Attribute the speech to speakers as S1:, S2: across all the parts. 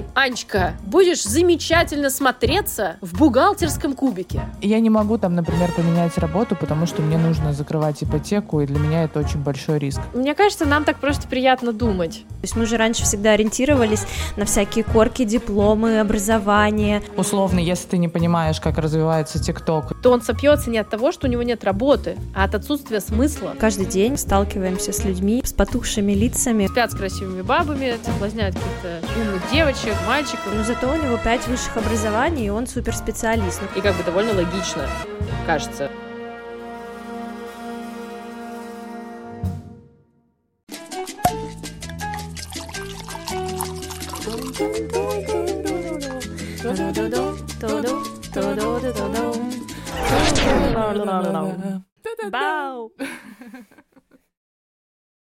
S1: ты, Анечка, будешь замечательно смотреться в бухгалтерском кубике.
S2: Я не могу там, например, поменять работу, потому что мне нужно закрывать ипотеку, и для меня это очень большой риск.
S1: Мне кажется, нам так просто приятно думать.
S3: То есть мы же раньше всегда ориентировались на всякие корки, дипломы, образование.
S2: Условно, если ты не понимаешь, как развивается ТикТок,
S1: то он сопьется не от того, что у него нет работы, а от отсутствия смысла.
S3: Каждый день сталкиваемся с людьми с потухшими лицами.
S1: Спят с красивыми бабами, соблазняют каких-то умных девочек, мальчиков.
S3: Но зато у него пять высших образований, и он суперспециалист.
S1: И как бы довольно логично, кажется.
S3: Бау!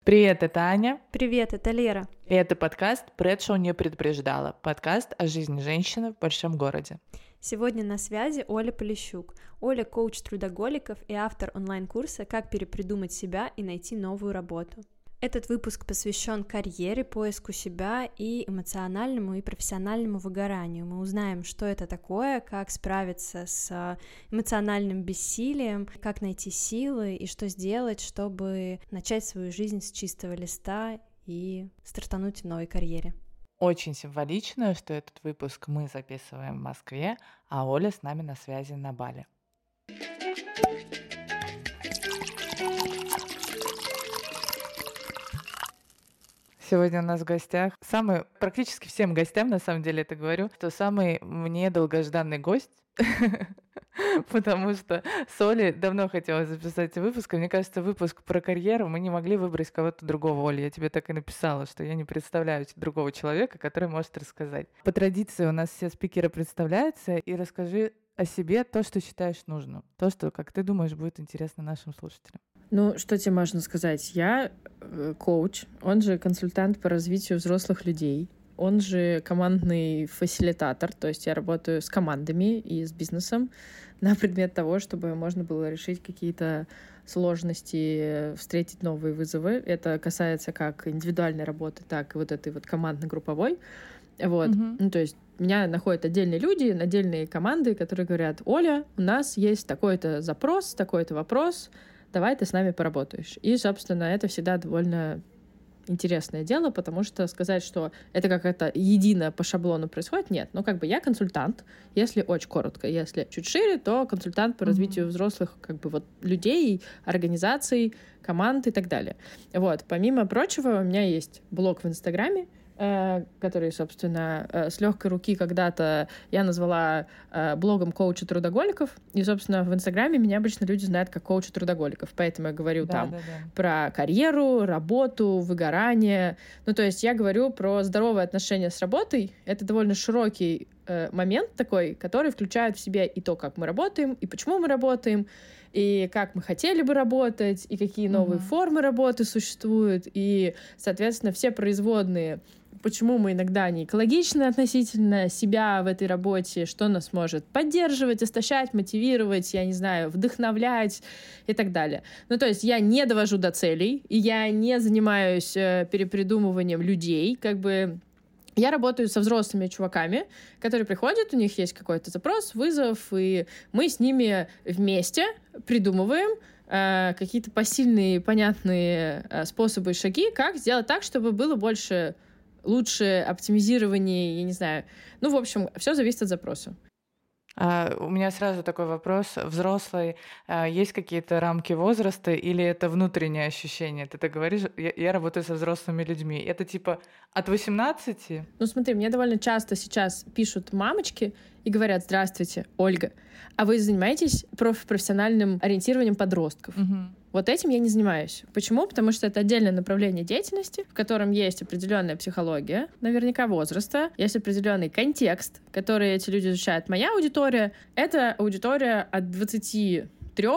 S2: Привет, это Аня.
S3: Привет, это Лера.
S2: И это подкаст «Предшоу не предупреждала». Подкаст о жизни женщины в большом городе.
S3: Сегодня на связи Оля Полищук. Оля — коуч трудоголиков и автор онлайн-курса «Как перепридумать себя и найти новую работу». Этот выпуск посвящен карьере, поиску себя и эмоциональному и профессиональному выгоранию. Мы узнаем, что это такое, как справиться с эмоциональным бессилием, как найти силы и что сделать, чтобы начать свою жизнь с чистого листа и стартануть в новой карьере.
S2: Очень символично, что этот выпуск мы записываем в Москве, а Оля с нами на связи на Бали. Сегодня у нас в гостях самый, практически всем гостям, на самом деле это говорю, что самый мне долгожданный гость, потому что Соли давно хотела записать выпуск, мне кажется, выпуск про карьеру мы не могли выбрать кого-то другого, Оля. Я тебе так и написала, что я не представляю другого человека, который может рассказать. По традиции у нас все спикеры представляются, и расскажи о себе то, что считаешь нужным, то, что, как ты думаешь, будет интересно нашим слушателям.
S1: Ну, что тебе можно сказать? Я э, коуч, он же консультант по развитию взрослых людей, он же командный фасилитатор, то есть я работаю с командами и с бизнесом на предмет того, чтобы можно было решить какие-то сложности, встретить новые вызовы. Это касается как индивидуальной работы, так и вот этой вот командно-групповой. Вот, mm-hmm. ну то есть меня находят отдельные люди, отдельные команды, которые говорят, Оля, у нас есть такой-то запрос, такой-то вопрос, давай ты с нами поработаешь. И, собственно, это всегда довольно интересное дело, потому что сказать, что это как это едино по шаблону происходит, нет. Но как бы я консультант, если очень коротко, если чуть шире, то консультант по развитию mm-hmm. взрослых как бы вот людей, организаций, команд и так далее. Вот. Помимо прочего, у меня есть блог в Инстаграме, который, собственно, э, с легкой руки когда-то я назвала э, блогом коуча трудоголиков. И, собственно, в Инстаграме меня обычно люди знают как коуча трудоголиков. Поэтому я говорю да, там да, да. про карьеру, работу, выгорание. Ну, то есть я говорю про здоровые отношения с работой. Это довольно широкий момент такой, который включает в себя и то, как мы работаем, и почему мы работаем, и как мы хотели бы работать, и какие новые mm-hmm. формы работы существуют, и, соответственно, все производные почему мы иногда не экологичны относительно себя в этой работе, что нас может поддерживать, истощать, мотивировать, я не знаю, вдохновлять и так далее. Ну, то есть я не довожу до целей, и я не занимаюсь э, перепридумыванием людей, как бы я работаю со взрослыми чуваками, которые приходят, у них есть какой-то запрос, вызов, и мы с ними вместе придумываем э, какие-то посильные, понятные э, способы и шаги, как сделать так, чтобы было больше лучше оптимизирование, я не знаю. Ну, в общем, все зависит от запроса.
S2: А, у меня сразу такой вопрос. Взрослый, а, есть какие-то рамки возраста или это внутреннее ощущение? Ты так говоришь, я, я работаю со взрослыми людьми. Это типа от 18?
S1: Ну смотри, мне довольно часто сейчас пишут мамочки и говорят, здравствуйте, Ольга, а вы занимаетесь профессиональным ориентированием подростков? Угу. Вот этим я не занимаюсь. Почему? Потому что это отдельное направление деятельности, в котором есть определенная психология, наверняка возраста, есть определенный контекст, который эти люди изучают. Моя аудитория — это аудитория от 23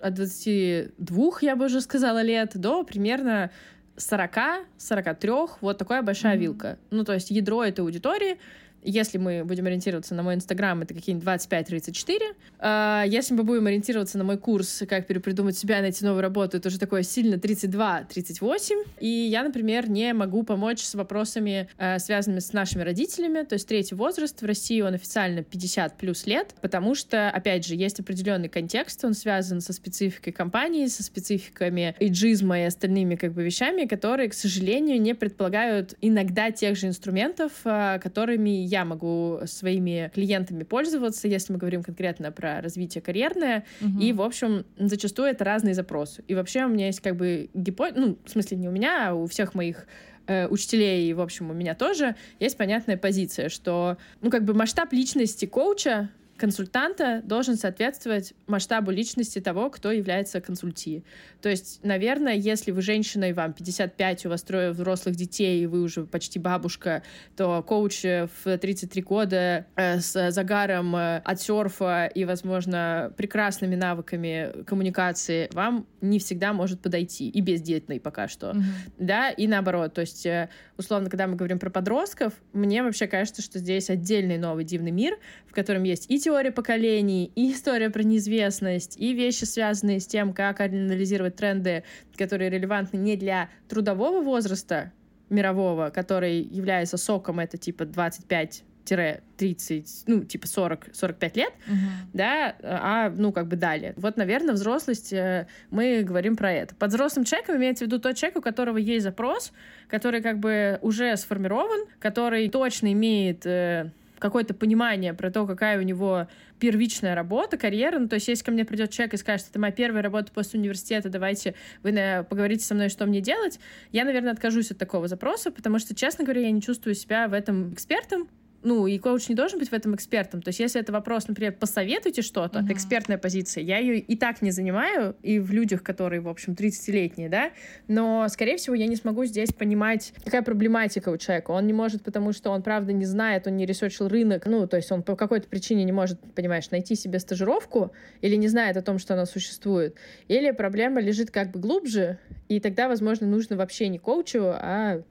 S1: от 22, я бы уже сказала, лет, до примерно 40-43, вот такая большая mm-hmm. вилка. Ну, то есть ядро этой аудитории если мы будем ориентироваться на мой инстаграм, это какие-нибудь 25-34. А, если мы будем ориентироваться на мой курс «Как перепридумать себя найти новую работу», это уже такое сильно 32-38. И я, например, не могу помочь с вопросами, а, связанными с нашими родителями. То есть третий возраст в России, он официально 50 плюс лет, потому что, опять же, есть определенный контекст, он связан со спецификой компании, со спецификами иджизма и остальными как бы вещами, которые, к сожалению, не предполагают иногда тех же инструментов, а, которыми я могу своими клиентами пользоваться, если мы говорим конкретно про развитие карьерное. Угу. И, в общем, зачастую это разные запросы. И вообще у меня есть как бы гипотеза, ну, в смысле не у меня, а у всех моих э, учителей, и, в общем, у меня тоже есть понятная позиция, что, ну, как бы масштаб личности коуча консультанта должен соответствовать масштабу личности того, кто является консульти. То есть, наверное, если вы женщина и вам 55, у вас трое взрослых детей, и вы уже почти бабушка, то коуч в 33 года э, с загаром э, от серфа и, возможно, прекрасными навыками коммуникации вам не всегда может подойти. И бездетный пока что. Mm-hmm. Да, и наоборот. То есть, э, условно, когда мы говорим про подростков, мне вообще кажется, что здесь отдельный новый дивный мир, в котором есть и теория поколений, и история про неизвестность, и вещи, связанные с тем, как анализировать тренды, которые релевантны не для трудового возраста мирового, который является соком, это типа 25 30, ну, типа 40-45 лет, uh-huh. да, а, ну, как бы далее. Вот, наверное, взрослость, э, мы говорим про это. Под взрослым человеком имеется в виду тот человек, у которого есть запрос, который как бы уже сформирован, который точно имеет э, какое-то понимание про то, какая у него первичная работа, карьера. Ну, то есть, если ко мне придет человек и скажет, это моя первая работа после университета, давайте вы поговорите со мной, что мне делать, я, наверное, откажусь от такого запроса, потому что, честно говоря, я не чувствую себя в этом экспертом, ну, и коуч не должен быть в этом экспертом. То есть, если это вопрос, например, посоветуйте что-то, uh-huh. это экспертная позиция, я ее и так не занимаю, и в людях, которые, в общем, 30-летние, да, но, скорее всего, я не смогу здесь понимать, какая проблематика у человека. Он не может, потому что он, правда, не знает, он не ресерчил рынок, ну, то есть он по какой-то причине не может, понимаешь, найти себе стажировку или не знает о том, что она существует, или проблема лежит как бы глубже, и тогда, возможно, нужно вообще не коучу, а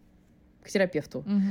S1: к терапевту.
S2: Uh-huh.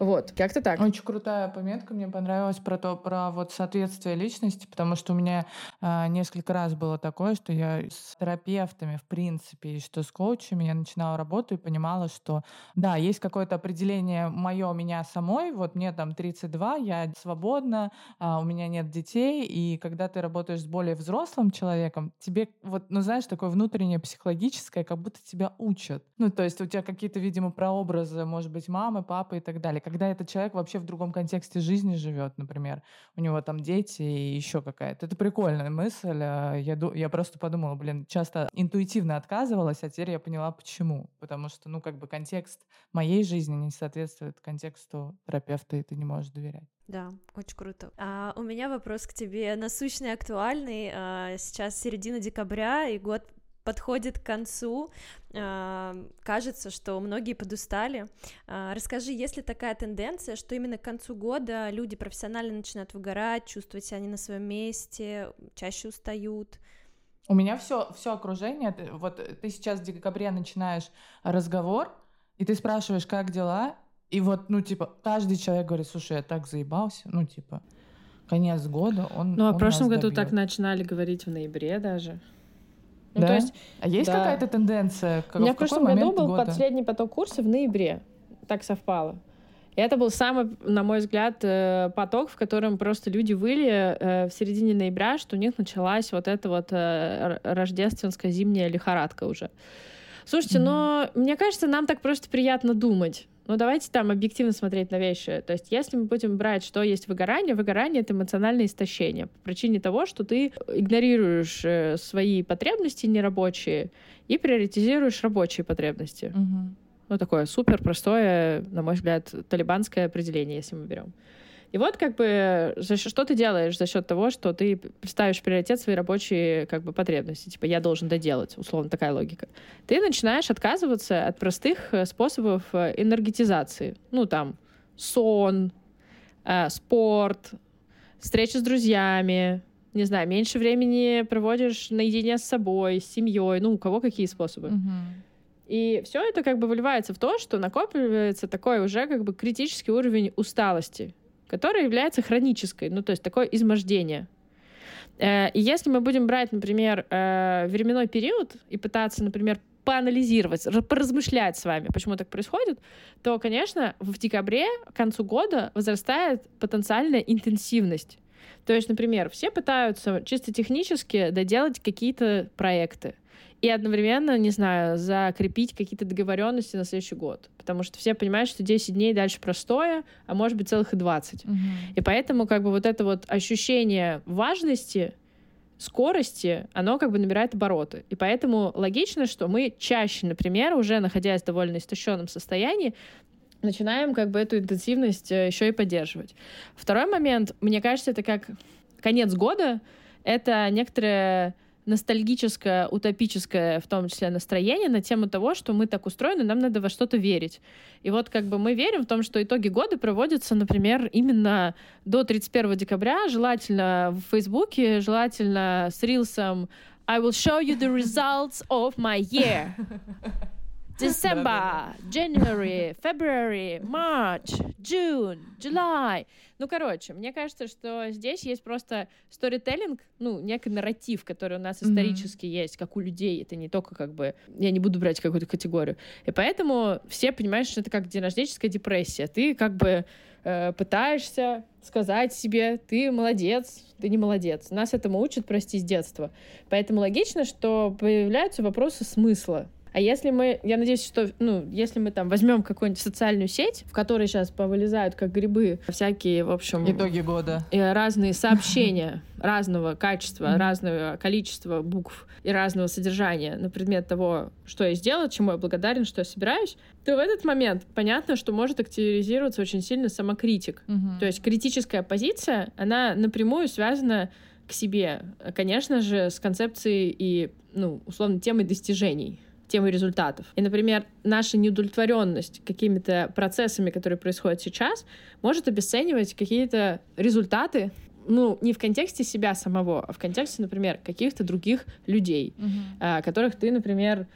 S1: Вот, как-то так.
S2: Очень крутая пометка, мне понравилась про то, про вот соответствие личности, потому что у меня э, несколько раз было такое, что я с терапевтами, в принципе, и что с коучами я начинала работу и понимала, что да, есть какое-то определение мое меня самой, вот мне там 32, я свободна, э, у меня нет детей, и когда ты работаешь с более взрослым человеком, тебе вот, ну знаешь, такое внутреннее психологическое, как будто тебя учат. Ну, то есть у тебя какие-то, видимо, прообразы, может быть, мамы, папы и так далее когда этот человек вообще в другом контексте жизни живет, например, у него там дети и еще какая-то. Это прикольная мысль. А, я, я просто подумала, блин, часто интуитивно отказывалась, а теперь я поняла, почему. Потому что, ну, как бы контекст моей жизни не соответствует контексту терапевта, и ты не можешь доверять.
S3: Да, очень круто. А у меня вопрос к тебе насущный, актуальный. А, сейчас середина декабря, и год подходит к концу, а, кажется, что многие подустали. А, расскажи, есть ли такая тенденция, что именно к концу года люди профессионально начинают выгорать, чувствовать себя не на своем месте, чаще устают?
S2: У меня все, все окружение. Вот ты сейчас в декабре начинаешь разговор, и ты спрашиваешь, как дела, и вот, ну, типа, каждый человек говорит, слушай, я так заебался, ну, типа, конец года, он
S1: Ну, а
S2: в
S1: прошлом году добьет. так начинали говорить в ноябре даже.
S2: Ну, да? то есть, а есть да. какая-то тенденция?
S1: Как, У меня в, в прошлом году был года? последний поток курса в ноябре. Так совпало. И это был самый, на мой взгляд, э, поток, в котором просто люди выли э, в середине ноября, что у них началась вот эта вот э, рождественская зимняя лихорадка уже. Слушайте, mm-hmm. но мне кажется, нам так просто приятно думать. Ну, давайте там объективно смотреть на вещи. То есть, если мы будем брать, что есть выгорание, выгорание — это эмоциональное истощение по причине того, что ты игнорируешь э, свои потребности нерабочие и приоритизируешь рабочие потребности.
S2: Угу.
S1: Ну, такое супер простое, на мой взгляд, талибанское определение, если мы берем. И вот как бы за что ты делаешь за счет того, что ты ставишь приоритет свои рабочие как бы потребности. Типа я должен доделать, условно такая логика. Ты начинаешь отказываться от простых э, способов э, энергетизации. Ну там сон, э, спорт, встречи с друзьями, не знаю, меньше времени проводишь наедине с собой, с семьей, ну, у кого какие способы.
S2: Mm-hmm.
S1: И все это как бы выливается в то, что накапливается такой уже как бы критический уровень усталости, который является хронической, ну то есть такое измождение. Э, и если мы будем брать, например, э, временной период и пытаться, например, поанализировать, поразмышлять с вами, почему так происходит, то, конечно, в декабре к концу года возрастает потенциальная интенсивность. То есть, например, все пытаются чисто технически доделать какие-то проекты и одновременно, не знаю, закрепить какие-то договоренности на следующий год. Потому что все понимают, что 10 дней дальше простое, а может быть целых и 20. Угу. И поэтому как бы вот это вот ощущение важности, скорости, оно как бы набирает обороты. И поэтому логично, что мы чаще, например, уже находясь в довольно истощенном состоянии, начинаем как бы эту интенсивность э, еще и поддерживать. Второй момент, мне кажется, это как конец года, это некоторое ностальгическое, утопическое, в том числе, настроение на тему того, что мы так устроены, нам надо во что-то верить. И вот как бы мы верим в том, что итоги года проводятся, например, именно до 31 декабря, желательно в Фейсбуке, желательно с рилсом I will show you the results of my year. December, January, February, March, June, July. Ну, короче, мне кажется, что здесь есть просто сторителлинг, ну, некий нарратив, который у нас исторически mm-hmm. есть, как у людей. Это не только как бы... Я не буду брать какую-то категорию. И поэтому все понимают, что это как денрожденческая депрессия. Ты как бы э, пытаешься сказать себе, ты молодец, ты не молодец. Нас этому учат, прости, с детства. Поэтому логично, что появляются вопросы смысла а если мы, я надеюсь, что, ну, если мы там возьмем какую-нибудь социальную сеть, в которой сейчас повылезают как грибы всякие, в общем...
S2: Итоги года.
S1: Разные сообщения разного качества, разного количества букв и разного содержания на предмет того, что я сделала, чему я благодарен, что я собираюсь, то в этот момент понятно, что может активизироваться очень сильно самокритик. То есть критическая позиция, она напрямую связана к себе, конечно же, с концепцией и, ну, условно, темой достижений темы результатов. И, например, наша неудовлетворенность какими-то процессами, которые происходят сейчас, может обесценивать какие-то результаты, ну, не в контексте себя самого, а в контексте, например, каких-то других людей, uh-huh. которых ты, например,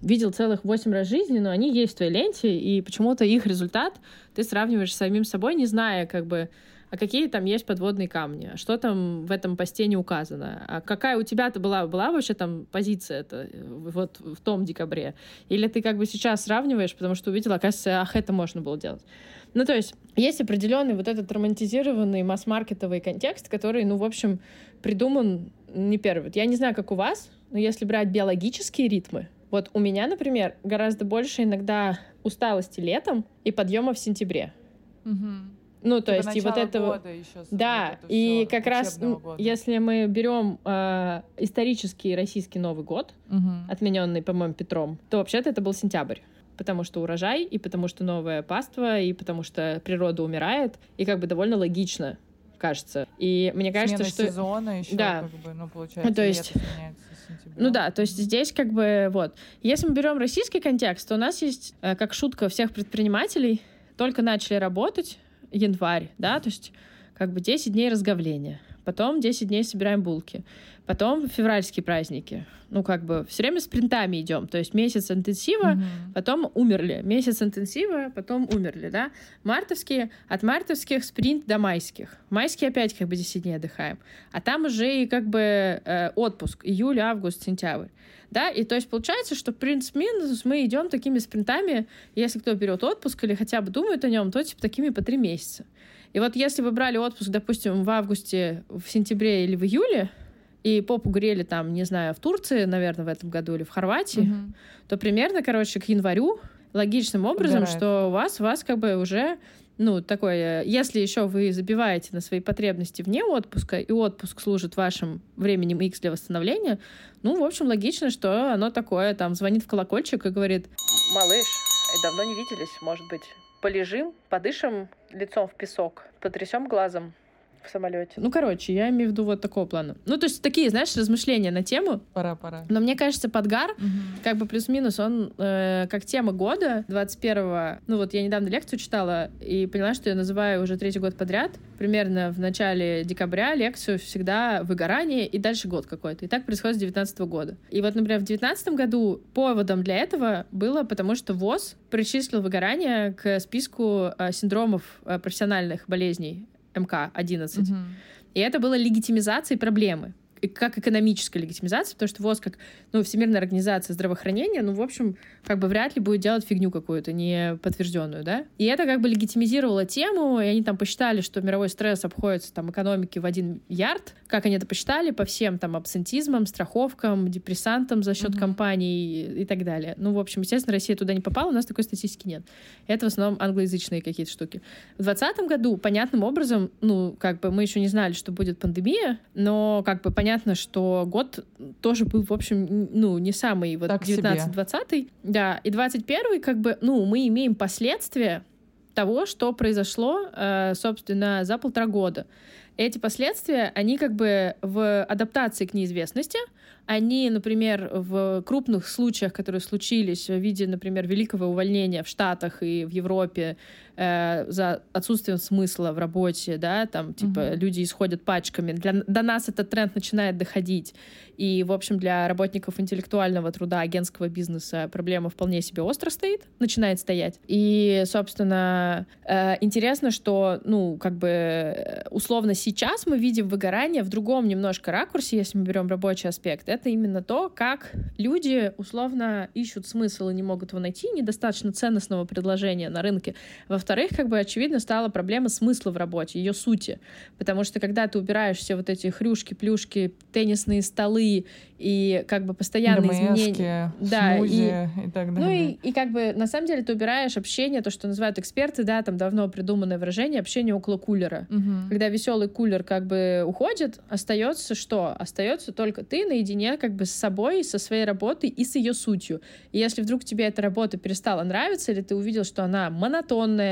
S1: видел целых восемь раз жизни, но они есть в твоей ленте, и почему-то их результат ты сравниваешь с самим собой, не зная, как бы, а какие там есть подводные камни, что там в этом посте не указано, а какая у тебя-то была, была вообще там позиция это вот в том декабре, или ты как бы сейчас сравниваешь, потому что увидела, оказывается, ах, это можно было делать. Ну, то есть есть определенный вот этот романтизированный масс-маркетовый контекст, который, ну, в общем, придуман не первый. Я не знаю, как у вас, но если брать биологические ритмы, вот у меня, например, гораздо больше иногда усталости летом и подъема в сентябре. Угу. Ну, то типа есть, и вот это... Да, вот и как раз, года. если мы берем э, исторический российский Новый год, угу. отмененный, по-моему, Петром, то вообще-то это был сентябрь потому что урожай, и потому что новое паство, и потому что природа умирает, и как бы довольно логично, кажется. И мне кажется,
S2: Смена
S1: что...
S2: сезона еще,
S1: да.
S2: как бы, ну, получается,
S1: то есть... Ну да, то есть здесь как бы вот. Если мы берем российский контекст, то у нас есть, э, как шутка всех предпринимателей, только начали работать, январь, да, то есть как бы 10 дней разговления. Потом 10 дней собираем булки. Потом февральские праздники. Ну, как бы все время спринтами идем. То есть месяц интенсива, mm-hmm. потом умерли. Месяц интенсива, потом умерли, да. Мартовские, от мартовских спринт до майских. Майские опять как бы 10 дней отдыхаем. А там уже и как бы э, отпуск. Июль, август, сентябрь. Да, и то есть получается, что принц-минус мы идем такими спринтами, если кто берет отпуск или хотя бы думает о нем, то типа такими по три месяца. И вот если вы брали отпуск, допустим, в августе, в сентябре или в июле, и попу грели там, не знаю, в Турции, наверное, в этом году или в Хорватии, угу. то примерно, короче, к январю логичным образом, Угорает. что у вас, у вас как бы уже ну, такое, если еще вы забиваете на свои потребности вне отпуска, и отпуск служит вашим временем X для восстановления, ну, в общем, логично, что оно такое, там, звонит в колокольчик и говорит, малыш, давно не виделись, может быть, полежим, подышим лицом в песок, потрясем глазом, в самолете. Ну, короче, я имею в виду вот такого плана. Ну, то есть такие, знаешь, размышления на тему.
S2: Пора, пора.
S1: Но мне кажется, подгар, угу. как бы плюс-минус, он э, как тема года 21-го. Ну, вот я недавно лекцию читала и поняла, что я называю уже третий год подряд. Примерно в начале декабря лекцию всегда выгорание и дальше год какой-то. И так происходит с 19 года. И вот, например, в 19 году поводом для этого было потому, что ВОЗ причислил выгорание к списку э, синдромов э, профессиональных болезней МК-11. Угу. И это было легитимизацией проблемы как экономическая легитимизация, потому что ВОЗ как ну, Всемирная организация здравоохранения, ну, в общем, как бы вряд ли будет делать фигню какую-то не подтвержденную, да. И это как бы легитимизировало тему, и они там посчитали, что мировой стресс обходится там экономике в один ярд. Как они это посчитали? По всем там абсентизмам, страховкам, депрессантам за счет mm-hmm. компаний и, и так далее. Ну, в общем, естественно, Россия туда не попала, у нас такой статистики нет. Это в основном англоязычные какие-то штуки. В 2020 году понятным образом, ну, как бы мы еще не знали, что будет пандемия, но как бы понятно понятно, что год тоже был, в общем, ну, не самый вот 19-20. Да, и 21 как бы, ну, мы имеем последствия того, что произошло, э, собственно, за полтора года. Эти последствия, они как бы в адаптации к неизвестности, они, например, в крупных случаях, которые случились в виде, например, великого увольнения в Штатах и в Европе э, за отсутствием смысла в работе, да, там, типа, mm-hmm. люди исходят пачками. Для, до нас этот тренд начинает доходить. И, в общем, для работников интеллектуального труда, агентского бизнеса проблема вполне себе остро стоит, начинает стоять. И, собственно, э, интересно, что, ну, как бы, э, условно, сейчас мы видим выгорание в другом немножко ракурсе, если мы берем рабочий аспект. Это именно то, как люди, условно, ищут смысл и не могут его найти, недостаточно ценностного предложения на рынке. Во-вторых, как бы, очевидно, стала проблема смысла в работе, ее сути. Потому что, когда ты убираешь все вот эти хрюшки, плюшки, теннисные столы, и как бы постоянные ДМСки, изменения.
S2: Да, и, и так далее.
S1: Ну и, и как бы на самом деле ты убираешь общение, то, что называют эксперты, да, там давно придуманное выражение, общение около кулера.
S2: Угу.
S1: Когда веселый кулер как бы уходит, остается что? Остается только ты наедине как бы с собой, со своей работой и с ее сутью. И если вдруг тебе эта работа перестала нравиться, или ты увидел, что она монотонная,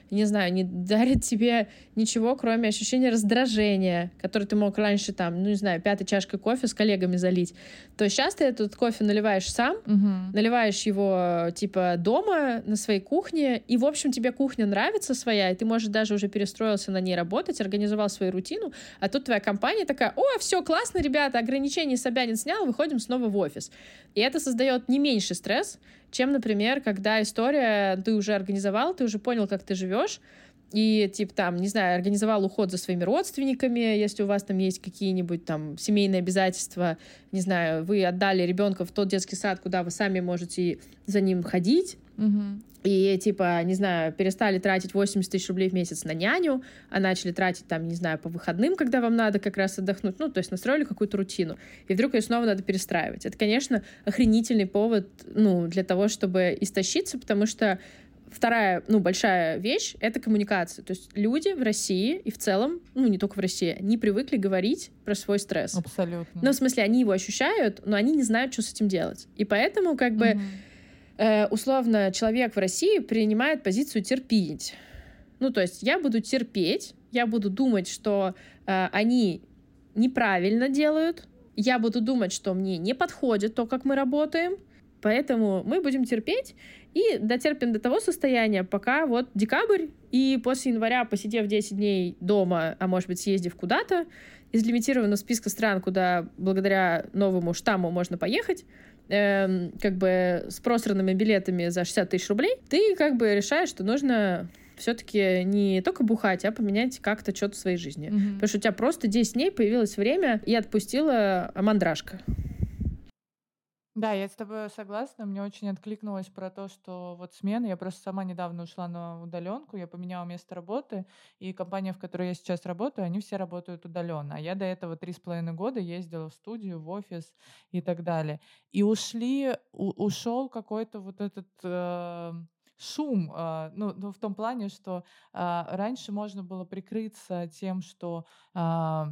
S1: не знаю, не дарит тебе ничего, кроме ощущения раздражения, которое ты мог раньше там, ну не знаю, пятой чашкой кофе с коллегами залить, то сейчас ты этот кофе наливаешь сам,
S2: угу.
S1: наливаешь его типа дома на своей кухне, и в общем тебе кухня нравится своя, и ты можешь даже уже перестроился на ней работать, организовал свою рутину, а тут твоя компания такая, о, все классно, ребята, ограничения Собянин снял, выходим снова в офис. И это создает не меньший стресс, чем, например, когда история ты уже организовал, ты уже понял, как ты живешь, и, типа, там, не знаю, организовал уход за своими родственниками, если у вас там есть какие-нибудь там семейные обязательства, не знаю, вы отдали ребенка в тот детский сад, куда вы сами можете за ним ходить,
S2: угу.
S1: и, типа, не знаю, перестали тратить 80 тысяч рублей в месяц на няню, а начали тратить, там, не знаю, по выходным, когда вам надо как раз отдохнуть, ну, то есть настроили какую-то рутину, и вдруг ее снова надо перестраивать. Это, конечно, охренительный повод, ну, для того, чтобы истощиться, потому что Вторая, ну, большая вещь — это коммуникация. То есть люди в России и в целом, ну, не только в России, не привыкли говорить про свой стресс.
S2: Абсолютно.
S1: Ну, в смысле, они его ощущают, но они не знают, что с этим делать. И поэтому, как бы, угу. э, условно, человек в России принимает позицию терпеть. Ну, то есть я буду терпеть, я буду думать, что э, они неправильно делают, я буду думать, что мне не подходит то, как мы работаем, поэтому мы будем терпеть, и дотерпим до того состояния, пока вот декабрь, и после января, посидев 10 дней дома, а может быть съездив куда-то, из лимитированного списка стран, куда благодаря новому штамму можно поехать, эм, как бы с просранными билетами за 60 тысяч рублей, ты как бы решаешь, что нужно все-таки не только бухать, а поменять как-то что-то в своей жизни.
S2: Mm-hmm.
S1: Потому что у тебя просто 10 дней появилось время, и отпустила мандражка.
S2: Да, я с тобой согласна. Мне очень откликнулось про то, что вот смена. Я просто сама недавно ушла на удаленку, я поменяла место работы, и компания, в которой я сейчас работаю, они все работают удаленно. А я до этого три с половиной года ездила в студию, в офис и так далее. И ушли, у, ушел какой-то вот этот э, шум, э, ну, ну, в том плане, что э, раньше можно было прикрыться тем, что э,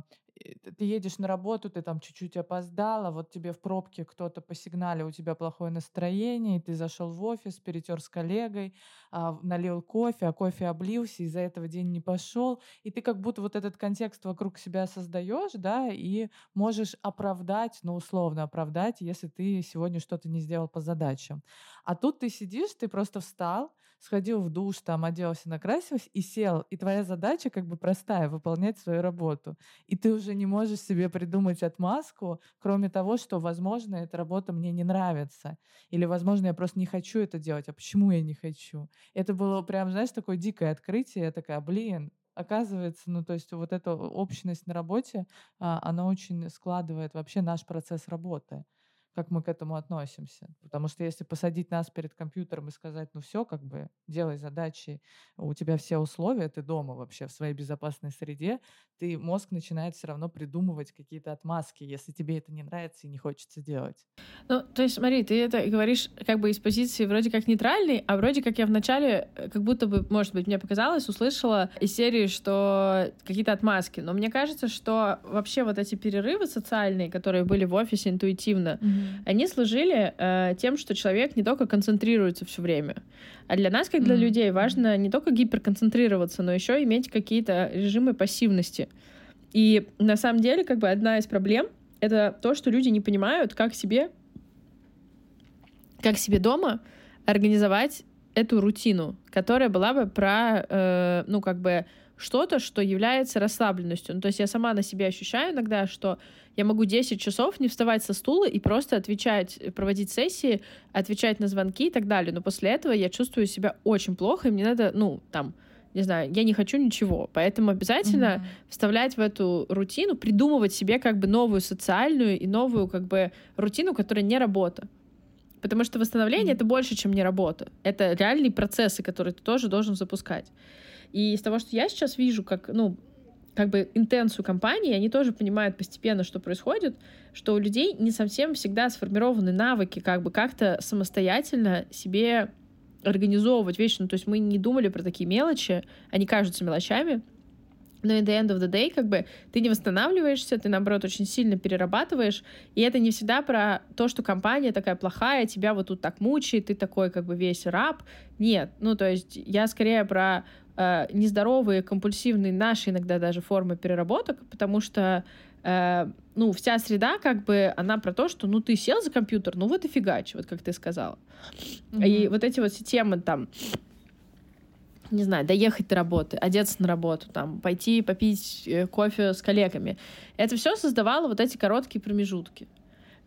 S2: ты едешь на работу, ты там чуть-чуть опоздала, вот тебе в пробке кто-то по сигнале, у тебя плохое настроение, и ты зашел в офис, перетер с коллегой, налил кофе, а кофе облился, из-за этого день не пошел. И ты как будто вот этот контекст вокруг себя создаешь, да, и можешь оправдать, ну, условно оправдать, если ты сегодня что-то не сделал по задачам. А тут ты сидишь, ты просто встал, сходил в душ, там оделся, накрасился и сел. И твоя задача как бы простая — выполнять свою работу. И ты уже не можешь себе придумать отмазку, кроме того, что, возможно, эта работа мне не нравится. Или, возможно, я просто не хочу это делать. А почему я не хочу? Это было прям, знаешь, такое дикое открытие. Я такая, блин, оказывается, ну, то есть вот эта общность на работе, а, она очень складывает вообще наш процесс работы как мы к этому относимся. Потому что если посадить нас перед компьютером и сказать, ну все, как бы делай задачи, у тебя все условия, ты дома вообще в своей безопасной среде, ты мозг начинает все равно придумывать какие-то отмазки, если тебе это не нравится и не хочется делать.
S1: Ну, то есть, смотри, ты это говоришь как бы из позиции вроде как нейтральной, а вроде как я вначале, э, как будто бы, может быть, мне показалось, услышала из серии, что какие-то отмазки. Но мне кажется, что вообще вот эти перерывы социальные, которые были в офисе интуитивно, mm-hmm они служили э, тем, что человек не только концентрируется все время, а для нас, как для mm-hmm. людей, важно не только гиперконцентрироваться, но еще иметь какие-то режимы пассивности. И на самом деле, как бы одна из проблем — это то, что люди не понимают, как себе, как себе дома организовать эту рутину, которая была бы про, э, ну, как бы что-то, что является расслабленностью. Ну, то есть я сама на себе ощущаю иногда, что я могу 10 часов не вставать со стула и просто отвечать, проводить сессии, отвечать на звонки и так далее. Но после этого я чувствую себя очень плохо, и мне надо, ну, там, не знаю, я не хочу ничего. Поэтому обязательно mm-hmm. вставлять в эту рутину, придумывать себе как бы новую социальную и новую как бы рутину, которая не работа. Потому что восстановление mm-hmm. это больше, чем не работа. Это реальные процессы, которые ты тоже должен запускать. И из того, что я сейчас вижу, как, ну, как бы интенцию компании, они тоже понимают постепенно, что происходит, что у людей не совсем всегда сформированы навыки как бы как-то самостоятельно себе организовывать вещи. Ну, то есть мы не думали про такие мелочи, они кажутся мелочами, но in the end of the day, как бы, ты не восстанавливаешься, ты, наоборот, очень сильно перерабатываешь, и это не всегда про то, что компания такая плохая, тебя вот тут так мучает, ты такой, как бы, весь раб. Нет, ну, то есть я скорее про э, нездоровые, компульсивные наши иногда даже формы переработок, потому что э, ну, вся среда, как бы, она про то, что, ну, ты сел за компьютер, ну, вот и фигач, вот как ты сказала. Mm-hmm. И вот эти вот темы там, не знаю, доехать до работы, одеться на работу, там, пойти попить э, кофе с коллегами. Это все создавало вот эти короткие промежутки.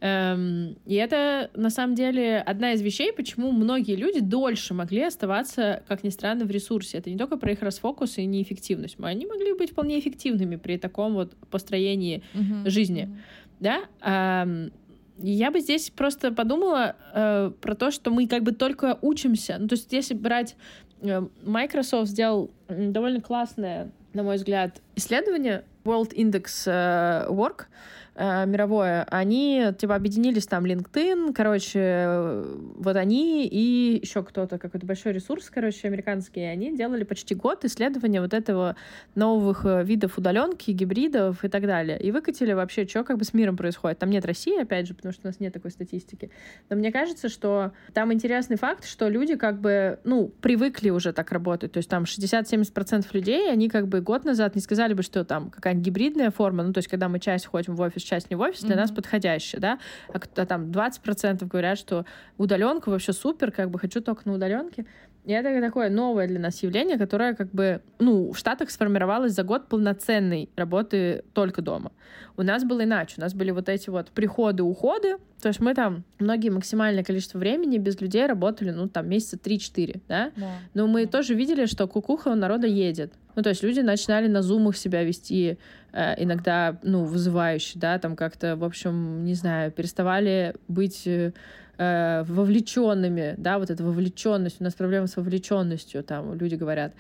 S1: Эм, и это, на самом деле, одна из вещей, почему многие люди дольше могли оставаться, как ни странно, в ресурсе. Это не только про их расфокус и неэффективность. Они могли быть вполне эффективными при таком вот построении uh-huh, жизни. Uh-huh. Да? Я бы здесь просто подумала э, про то, что мы как бы только учимся. Ну, то есть, если брать э, Microsoft сделал довольно классное, на мой взгляд, исследование World Index э, Work, э, мировое, они типа объединились там LinkedIn, короче, вот они и еще кто-то, какой-то большой ресурс, короче, американский, они делали почти год исследования вот этого новых э, видов удаленки, гибридов и так далее. И выкатили вообще, что как бы с миром происходит. Там нет России, опять же, потому что у нас нет такой статистики. Но мне кажется, что там интересный факт, что люди как бы, ну, привыкли уже так работать. То есть там 60-70% людей, они как бы год назад не сказали бы, что там какая-нибудь гибридная форма, ну, то есть когда мы часть ходим в офис, часть не в офис, для mm-hmm. нас подходящая, да, а, а там 20% говорят, что удаленка вообще супер, как бы хочу только на удаленке. И это такое новое для нас явление, которое как бы, ну, в Штатах сформировалось за год полноценной работы только дома. У нас было иначе. У нас были вот эти вот приходы, уходы. То есть мы там многие максимальное количество времени без людей работали, ну, там, месяца 3-4, да? да? Но мы тоже видели, что кукуха у народа едет. Ну, то есть люди начинали на зумах себя вести э, иногда, ну, вызывающе, да, там как-то, в общем, не знаю, переставали быть э, э, вовлеченными, да, вот эта вовлеченность, у нас проблема с вовлеченностью, там люди говорят,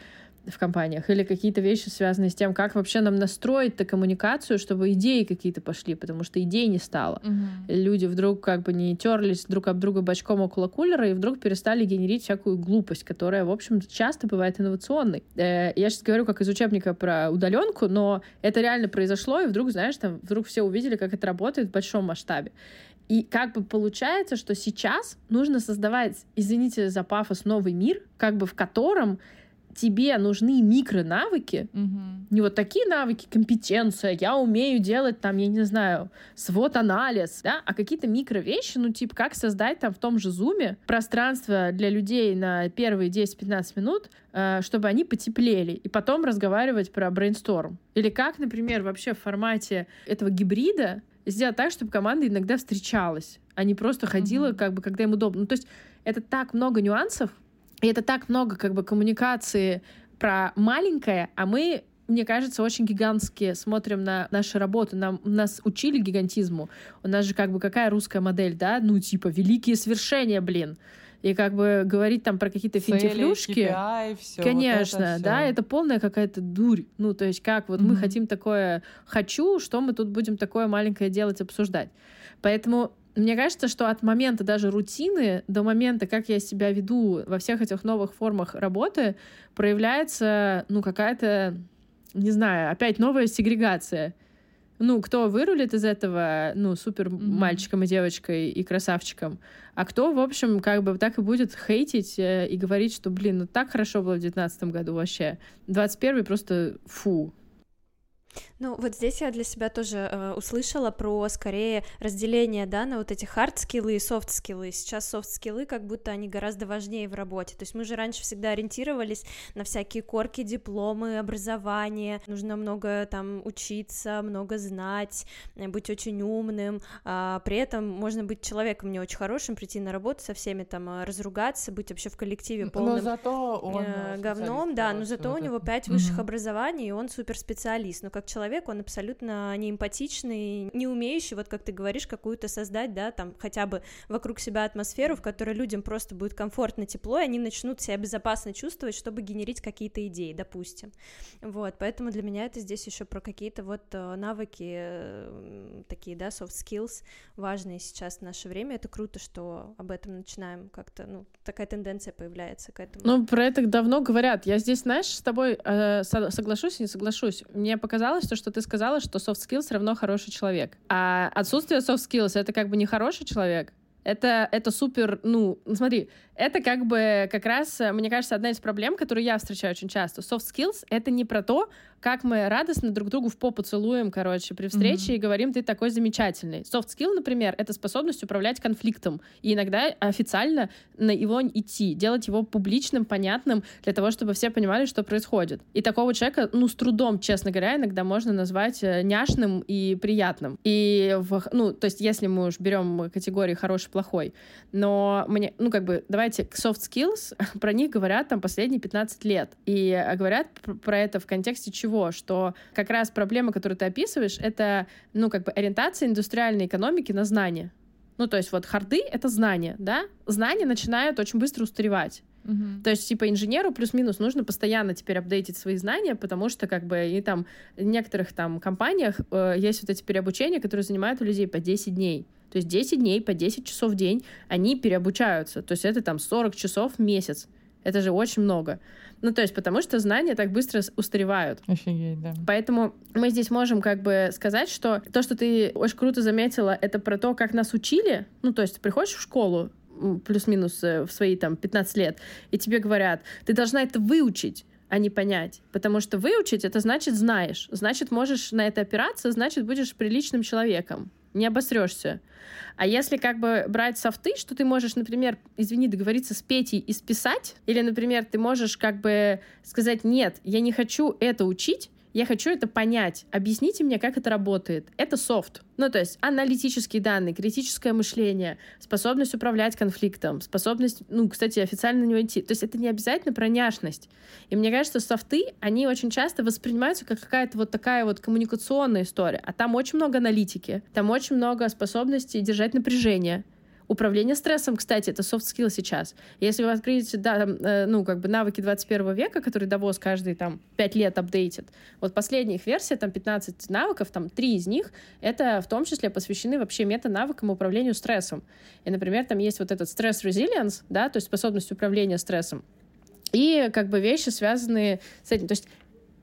S1: в компаниях, или какие-то вещи, связанные с тем, как вообще нам настроить-то коммуникацию, чтобы идеи какие-то пошли, потому что идей не стало. Угу. Люди вдруг как бы не терлись друг об друга бочком около кулера и вдруг перестали генерить всякую глупость, которая, в общем, часто бывает инновационной. Э, я сейчас говорю как из учебника про удаленку, но это реально произошло, и вдруг, знаешь, там вдруг все увидели, как это работает в большом масштабе. И как бы получается, что сейчас нужно создавать, извините за пафос, новый мир, как бы в котором тебе нужны микронавыки,
S2: Угу.
S1: не вот такие навыки, компетенция, я умею делать там, я не знаю, свод-анализ, да, а какие-то микровещи, ну, типа, как создать там в том же зуме пространство для людей на первые 10-15 минут, э, чтобы они потеплели, и потом разговаривать про брейнсторм. Или как, например, вообще в формате этого гибрида сделать так, чтобы команда иногда встречалась, а не просто ходила,
S2: Мгм.
S1: как бы, когда им удобно. Ну, то есть это так много нюансов, и это так много как бы коммуникации про маленькое, а мы, мне кажется, очень гигантские смотрим на наши работы. Нам, нас учили гигантизму. У нас же как бы какая русская модель, да? Ну, типа, великие свершения, блин. И как бы говорить там про какие-то финтифлюшки.
S2: все.
S1: Конечно, да, это полная какая-то дурь. Ну, то есть как вот мы
S2: Мгм.
S1: хотим такое «хочу», что мы тут будем такое маленькое делать, обсуждать. Поэтому мне кажется, что от момента даже рутины до момента, как я себя веду во всех этих новых формах работы, проявляется, ну, какая-то, не знаю, опять новая сегрегация. Ну, кто вырулит из этого, ну, супер мальчиком и девочкой и красавчиком, а кто, в общем, как бы так и будет хейтить э, и говорить, что, блин, ну так хорошо было в девятнадцатом году вообще. 21 просто фу.
S3: Ну, вот здесь я для себя тоже э, услышала про скорее разделение, да, на вот эти хард-скиллы и софт-скиллы. Сейчас софт-скиллы как будто они гораздо важнее в работе. То есть мы же раньше всегда ориентировались на всякие корки, дипломы, образование. Нужно много там учиться, много знать, э, быть очень умным. А, при этом можно быть человеком не очень хорошим, прийти на работу со всеми там э, разругаться, быть вообще в коллективе
S2: Но
S3: полным
S2: зато он
S3: э,
S2: э,
S3: говном, да, но зато у него пять высших
S2: Мгм.
S3: образований, и он суперспециалист. Но как человек он абсолютно не эмпатичный, не умеющий, вот как ты говоришь, какую-то создать, да, там хотя бы вокруг себя атмосферу, в которой людям просто будет комфортно, тепло, и они начнут себя безопасно чувствовать, чтобы генерить какие-то идеи, допустим. Вот, поэтому для меня это здесь еще про какие-то вот э, навыки, э, такие, да, soft skills, важные сейчас в наше время. Это круто, что об этом начинаем как-то, ну, такая тенденция появляется к этому.
S1: Ну, про это давно говорят. Я здесь, знаешь, с тобой э, со- соглашусь и не соглашусь. Мне показалось то, что ты сказала, что soft skills равно хороший человек. А отсутствие soft skills — это как бы не хороший человек. Это, это супер, ну, смотри, это как бы как раз, э, мне кажется, одна из проблем, которую я встречаю очень часто. Soft skills — это не про то, как мы радостно друг другу в попу целуем, короче, при встрече
S2: Мгм.
S1: и говорим, ты такой замечательный. Soft skill, например, это способность управлять конфликтом и иногда официально на его идти, делать его публичным, понятным, для того, чтобы все понимали, что происходит. И такого человека, ну, с трудом, честно говоря, иногда можно назвать э, няшным и приятным. И, в, ну, то есть, если мы уж берем категории хороший-плохой, но мне, ну, как бы, давайте, soft skills, про них говорят там последние 15 лет. И э, говорят пр- про это в контексте чего? Что как раз проблема, которую ты описываешь, это, ну, как бы ориентация индустриальной экономики на знания. Ну, то есть вот харды — это знания, да? Знания начинают очень быстро устаревать.
S2: Мгм.
S1: То есть, типа, инженеру плюс-минус нужно постоянно теперь апдейтить свои знания, потому что, как бы, и там в некоторых там компаниях э, есть вот эти переобучения, которые занимают у людей по 10 дней. То есть 10 дней по 10 часов в день они переобучаются. То есть это там 40 часов в месяц. Это же очень много. Ну, то есть потому что знания так быстро устаревают.
S2: Офигеть, да.
S1: Поэтому мы здесь можем как бы сказать, что то, что ты очень круто заметила, это про то, как нас учили. Ну, то есть приходишь в школу, плюс-минус э, в свои там 15 лет, и тебе говорят, ты должна это выучить а не понять. Потому что выучить — это значит знаешь. Значит, можешь на это опираться, значит, будешь приличным человеком. Не обосрешься. А если как бы брать софты, что ты можешь, например, извини, договориться с Петей и списать, или, например, ты можешь как бы сказать, нет, я не хочу это учить, я хочу это понять. Объясните мне, как это работает. Это софт. Ну, то есть аналитические данные, критическое мышление, способность управлять конфликтом, способность, ну, кстати, официально на него идти. То есть это не обязательно про няшность. И мне кажется, софты, они очень часто воспринимаются как какая-то вот такая вот коммуникационная история. А там очень много аналитики, там очень много способностей держать напряжение. Управление стрессом, кстати, это soft skill сейчас. Если вы откроете, да, там, э, ну, как бы навыки 21 века, которые Давос каждые там 5 лет апдейтит, вот последняя их версия, там 15 навыков, там 3 из них, это в том числе посвящены вообще мета-навыкам управлению стрессом. И, например, там есть вот этот стресс-резилиенс, да, то есть способность управления стрессом, и как бы вещи, связанные с этим. То есть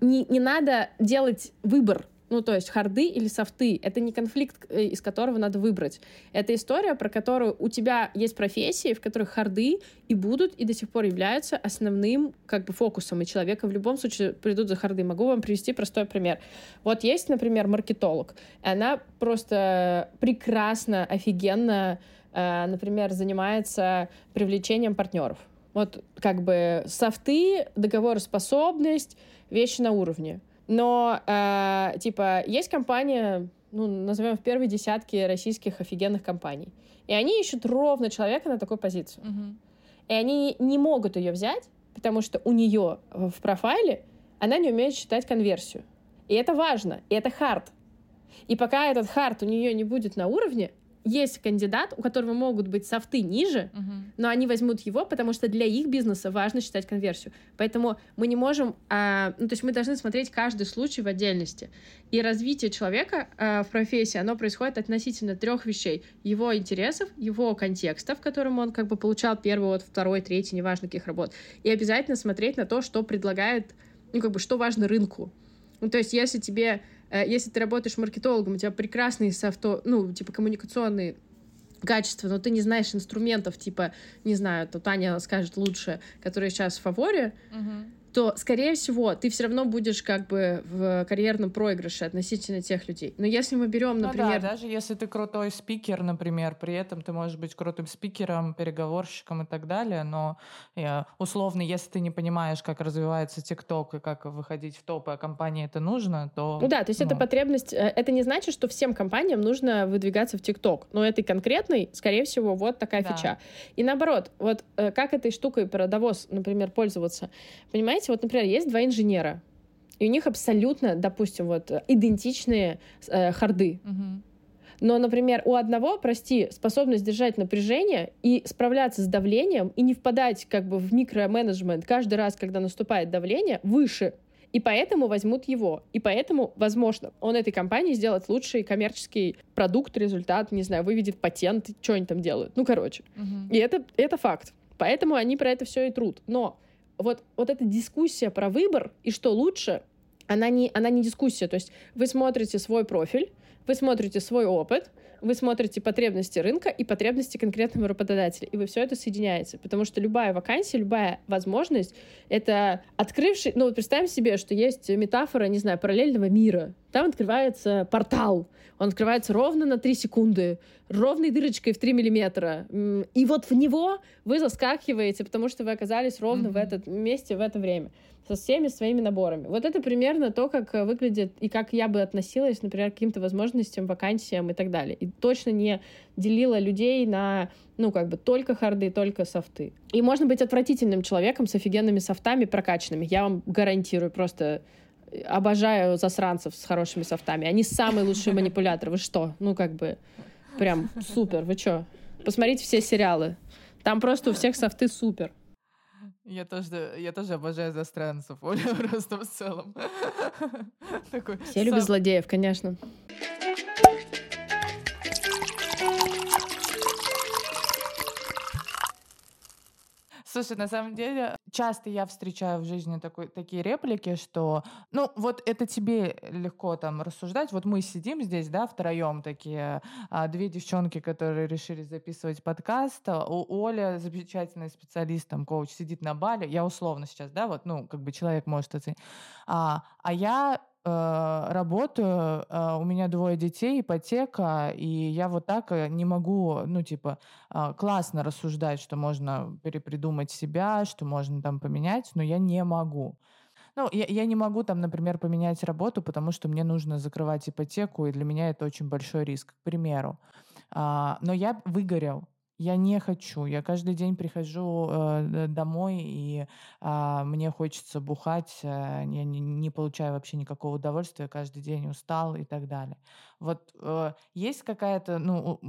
S1: не, не надо делать выбор Ну, то есть харды или софты. Это не конфликт, э, из которого надо выбрать. Это история, про которую у тебя есть профессии, в которых харды и будут, и до сих пор являются основным как бы фокусом. И человека в любом случае придут за харды. Могу вам привести простой пример. Вот есть, например, маркетолог. Она просто прекрасно, офигенно, э, например, занимается привлечением партнеров. Вот как бы софты, договороспособность, вещи на уровне. Но, э, типа, есть компания, ну, назовем в первой десятке российских офигенных компаний. И они ищут ровно человека на такую позицию.
S2: Мгм.
S1: И они не могут ее взять, потому что у нее в профайле она не умеет считать конверсию. И это важно, и это хард. И пока этот хард у нее не будет на уровне, есть кандидат, у которого могут быть софты ниже,
S2: Мгм.
S1: но они возьмут его, потому что для их бизнеса важно считать конверсию. Поэтому мы не можем, а, ну то есть мы должны смотреть каждый случай в отдельности. И развитие человека а, в профессии, оно происходит относительно трех вещей: его интересов, его контекста, в котором он как бы получал первый, вот второй, третий, неважно каких работ, и обязательно смотреть на то, что предлагает, ну как бы что важно рынку. Ну то есть если тебе если ты работаешь маркетологом, у тебя прекрасные софто, ну, типа, коммуникационные качества, но ты не знаешь инструментов, типа, не знаю, то Таня скажет лучше, которые сейчас в фаворе,
S2: Мгм.
S1: То, скорее всего, ты все равно будешь как бы в карьерном проигрыше относительно тех людей. Но если мы берем,
S2: Ну
S1: например,
S2: да, даже если ты крутой спикер, например, при этом ты можешь быть крутым спикером, переговорщиком и так далее, но э, условно, если ты не понимаешь, как развивается ТикТок и как выходить в топы, а компании это нужно, то...
S1: Ну да, то есть это
S2: ну,
S1: потребность, э, это не значит, что всем компаниям нужно выдвигаться в ТикТок, но этой конкретной, скорее всего, вот такая
S2: Да.
S1: фича. И наоборот, вот э, как этой штукой про довоз, например, пользоваться. Понимаете, вот, например, есть два инженера, и у них абсолютно, допустим, вот идентичные э, харды. Но, например, у одного, прости, способность держать напряжение и справляться с давлением, и не впадать как бы в микроменеджмент каждый раз, когда наступает давление, выше. И поэтому возьмут его. И поэтому, возможно, он этой компании сделает лучший коммерческий продукт, результат, не знаю, выведет патент, что они там делают. Ну, короче.
S2: Мгм.
S1: И это, это факт. Поэтому они про это все и трут. Но вот, вот эта дискуссия про выбор и что лучше, она не, она не дискуссия. То есть вы смотрите свой профиль, вы смотрите свой опыт, вы смотрите потребности рынка и потребности конкретного работодателя, и вы все это соединяете, потому что любая вакансия, любая возможность — это открывший... Ну, вот представим себе, что есть метафора, не знаю, параллельного мира. Там открывается портал, он открывается ровно на 3 секунды, ровной дырочкой в 3 миллиметра. И вот в него вы заскакиваете, потому что вы оказались ровно в
S2: Мгм.
S1: этом месте в это время со всеми своими наборами. Вот это примерно то, как выглядит и как я бы относилась, например, к каким-то возможностям, вакансиям и так далее. И точно не делила людей на, ну, как бы только харды, только софты. И можно быть отвратительным человеком с офигенными софтами прокачанными. Я вам гарантирую, просто обожаю засранцев с хорошими софтами. Они самые лучшие манипуляторы. Вы что? Ну, как бы, прям супер. Вы чё? Посмотрите все сериалы. Там просто у всех софты супер.
S2: Я тоже, я тоже обожаю застранцев, Оля, просто в целом.
S1: Все любят злодеев, конечно.
S2: Слушай, на самом деле, часто я встречаю в жизни такой, такие реплики, что, ну, вот это тебе легко там рассуждать. Вот мы сидим здесь, да, втроем такие, а, две девчонки, которые решили записывать подкаст. А, У Оля, замечательный специалист, там, коуч, сидит на бале. Я условно сейчас, да, вот, ну, как бы человек может оценить. А, а я работаю, э, у меня двое детей, ипотека, и я вот так э, не могу, ну, типа, классно рассуждать, что можно перепридумать себя, что можно там поменять, но я не могу. Ну, я, я не могу там, например, поменять работу, потому что мне нужно закрывать ипотеку, и для меня это очень большой риск, к примеру. А, но я выгорел. Я не хочу. Я каждый день прихожу э, домой, и а, мне хочется бухать. э, я не, не получаю вообще никакого удовольствия. Каждый день устал и так далее. Вот э, есть какая-то, ну,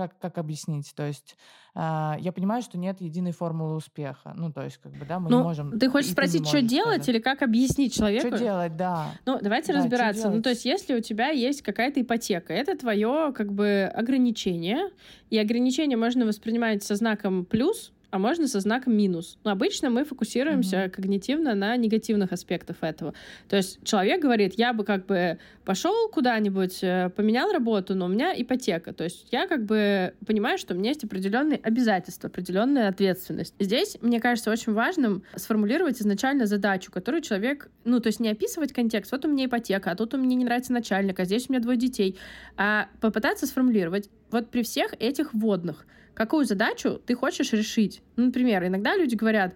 S2: как, как объяснить? То есть а, я понимаю, что нет единой формулы успеха. Ну, то есть, как бы, да, мы не
S1: Ну,
S2: можем...
S1: ты хочешь спросить,
S2: не
S1: что делать
S2: сказать.
S1: или как объяснить человеку?
S2: Что делать, да.
S1: Ну, давайте
S2: Да,
S1: разбираться. Ну, то есть, если у тебя есть какая-то ипотека, это твое как бы ограничение, и ограничение можно воспринимать со знаком плюс а можно со знаком минус. Но обычно мы фокусируемся mm-hmm. когнитивно на негативных аспектах этого. То есть человек говорит, я бы как бы пошел куда-нибудь, э, поменял работу, но у меня ипотека. То есть я как бы понимаю, что у меня есть определенные обязательства, определенная ответственность. Здесь, мне кажется, очень важным сформулировать изначально задачу, которую человек, ну, то есть не описывать контекст. Вот у меня ипотека, а тут у меня не нравится начальник, а здесь у меня двое детей. А попытаться сформулировать вот при всех этих вводных — какую задачу ты хочешь решить. Ну, например, иногда люди говорят,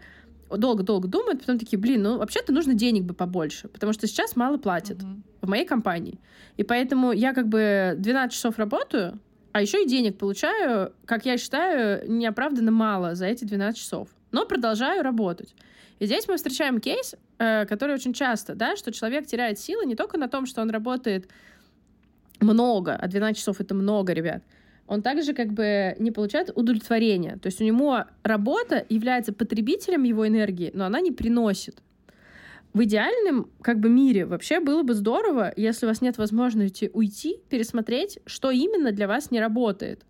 S1: долго-долго думают, потом такие, блин, ну вообще-то нужно денег бы побольше, потому что сейчас мало платят uh-huh. в моей компании. И поэтому я как бы 12 часов работаю, а еще и денег получаю, как я считаю, неоправданно мало за эти 12 часов. Но продолжаю работать. И здесь мы встречаем кейс, э, который очень часто, да, что человек теряет силы не только на том, что он работает много, а 12 часов это много, ребят, он также как бы не получает удовлетворения. То есть у него работа является потребителем его энергии, но она не приносит. В идеальном как бы мире вообще было бы здорово, если у вас нет возможности уйти, пересмотреть, что именно для вас не работает.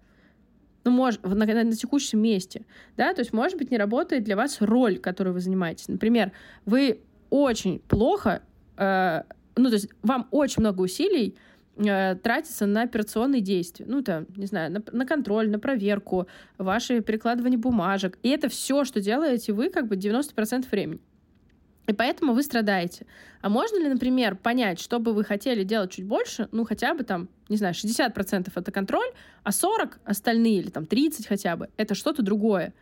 S1: Ну, может, на, на, на текущем месте. Да, то есть, может быть, не работает для вас роль, которую вы занимаетесь. Например, вы очень плохо, э, ну, то есть, вам очень много усилий Э, тратится на операционные действия. Ну, там, не знаю, на, на контроль, на проверку, ваши перекладывание бумажек. И это все, что делаете вы, как бы 90% времени. И поэтому вы страдаете. А можно ли, например, понять, что бы вы хотели делать чуть больше, ну, хотя бы там, не знаю, 60% это контроль, а 40 остальные, или там 30 хотя бы, это что-то другое.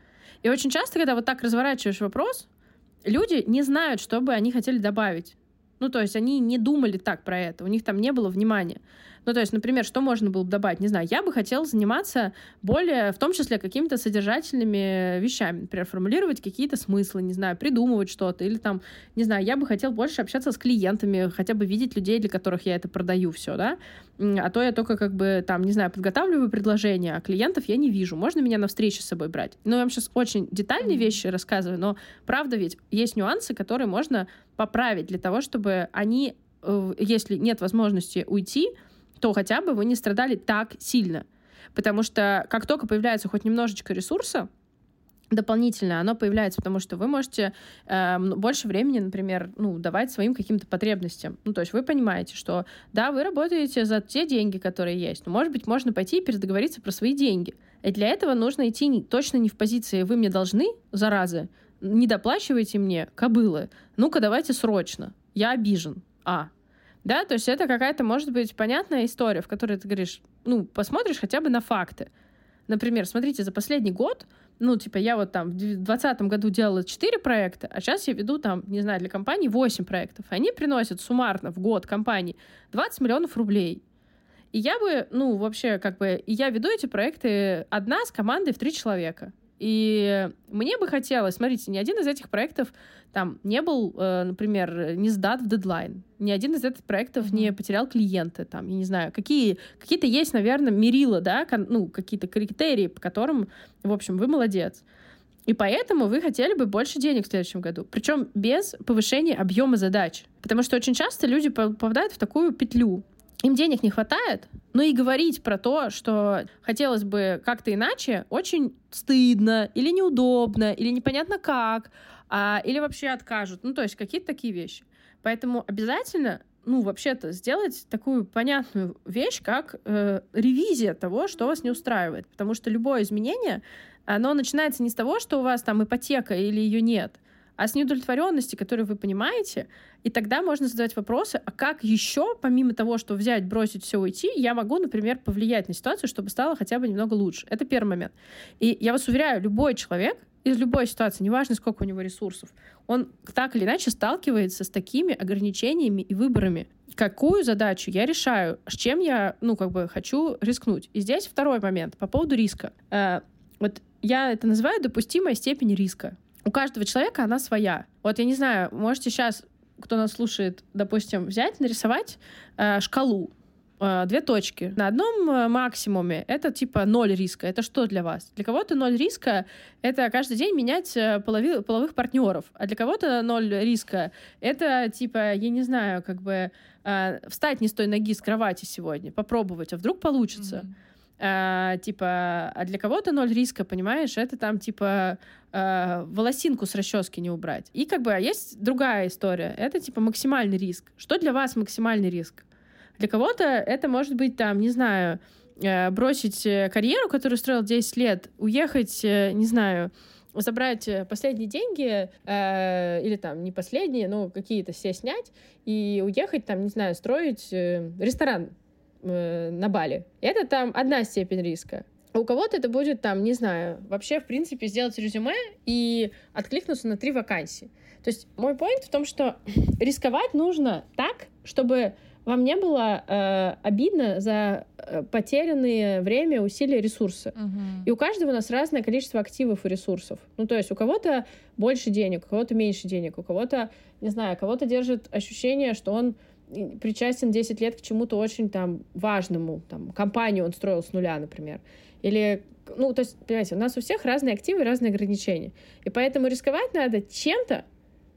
S1: И очень часто, когда вот так разворачиваешь вопрос, люди не знают, что бы они хотели добавить. Ну, то есть они не думали так про это, у них там не было внимания. Ну, то есть, например, что можно было бы добавить? Не знаю, я бы хотела заниматься более, в том числе, какими-то содержательными вещами. Например, формулировать какие-то смыслы, не знаю, придумывать что-то. Или там, не знаю, я бы хотела больше общаться с клиентами, хотя бы видеть людей, для которых я это продаю все, да. А то я только как бы там, не знаю, подготавливаю предложения, а клиентов я не вижу. Можно меня на встречи с собой брать? Ну, я вам сейчас очень детальные вещи рассказываю, но правда ведь есть нюансы, которые можно поправить для того, чтобы они, э, если нет возможности уйти, то хотя бы вы не страдали так сильно. Потому что как только появляется хоть немножечко ресурса, дополнительно оно появляется, потому что вы можете э, больше времени, например, ну, давать своим каким-то потребностям. Ну, то есть вы понимаете, что да, вы работаете за те деньги, которые есть, но, может быть, можно пойти и передоговориться про свои деньги. И для этого нужно идти не, точно не в позиции «вы мне должны, заразы, не доплачивайте мне, кобылы, ну-ка давайте срочно, я обижен». А, да, то есть это какая-то, может быть, понятная история, в которой ты говоришь, ну, посмотришь хотя бы на факты. Например, смотрите, за последний год, ну, типа, я вот там в 2020 году делала 4 проекта, а сейчас я веду там, не знаю, для компании 8 проектов. Они приносят суммарно в год компании 20 миллионов рублей. И я бы, ну, вообще, как бы, я веду эти проекты одна с командой в три человека. И мне бы хотелось, смотрите, ни один из этих проектов там не был, э, например, не сдат в дедлайн. Ни один из этих проектов mm-hmm. не потерял клиенты. Там, я не знаю, какие, какие-то есть, наверное, мерила, да, кон, ну, какие-то критерии, по которым, в общем, вы молодец. И поэтому вы хотели бы больше денег в следующем году. Причем без повышения объема задач. Потому что очень часто люди попадают в такую петлю им денег не хватает, но и говорить про то, что хотелось бы как-то иначе, очень стыдно или неудобно, или непонятно как, а, или вообще откажут. Ну, то есть какие-то такие вещи. Поэтому обязательно ну, вообще-то, сделать такую понятную вещь, как э, ревизия того, что вас не устраивает. Потому что любое изменение, оно начинается не с того, что у вас там ипотека или ее нет, а с неудовлетворенности, которую вы понимаете, и тогда можно задавать вопросы, а как еще, помимо того, что взять, бросить все, уйти, я могу, например, повлиять на ситуацию, чтобы стало хотя бы немного лучше. Это первый момент. И я вас уверяю, любой человек из любой ситуации, неважно, сколько у него ресурсов, он так или иначе сталкивается с такими ограничениями и выборами. Какую задачу я решаю, с чем я, ну, как бы хочу рискнуть. И здесь второй момент по поводу риска. Э, вот я это называю допустимая степень риска у каждого человека она своя. Вот я не знаю, можете сейчас, кто нас слушает, допустим, взять, нарисовать э, шкалу, э, две точки. На одном э, максимуме это типа ноль риска. Это что для вас? Для кого-то ноль риска — это каждый день менять э, полови, половых партнеров. А для кого-то ноль риска — это типа, я не знаю, как бы э, встать не с той ноги с кровати сегодня, попробовать, а вдруг получится. Mm-hmm э, типа, а для кого-то ноль риска, понимаешь, это там, типа, э, волосинку с расчески не убрать. И как бы а есть другая история, это, типа, максимальный риск. Что для вас максимальный риск? Для кого-то это может быть, там, не знаю, э, бросить э, карьеру, которую строил 10 лет, уехать, э, не знаю, забрать э, последние деньги, э, или там не последние, но какие-то все снять, и уехать там, не знаю, строить э, ресторан э, на Бали. Это там одна степень риска. А у кого-то это будет там, не знаю, вообще, в принципе, сделать резюме и откликнуться на три вакансии. То есть мой point в том, что рисковать нужно так, чтобы вам не было э, обидно за э, потерянные время, усилия, ресурсы.
S2: Мгм.
S1: И у каждого у нас разное количество активов и ресурсов. Ну, то есть у кого-то больше денег, у кого-то меньше денег, у кого-то, не знаю, кого-то держит ощущение, что он причастен 10 лет к чему-то очень там важному, там, компанию он строил с нуля, например. Или, ну, то есть, понимаете, у нас у всех разные активы и разные ограничения. И поэтому рисковать надо чем-то,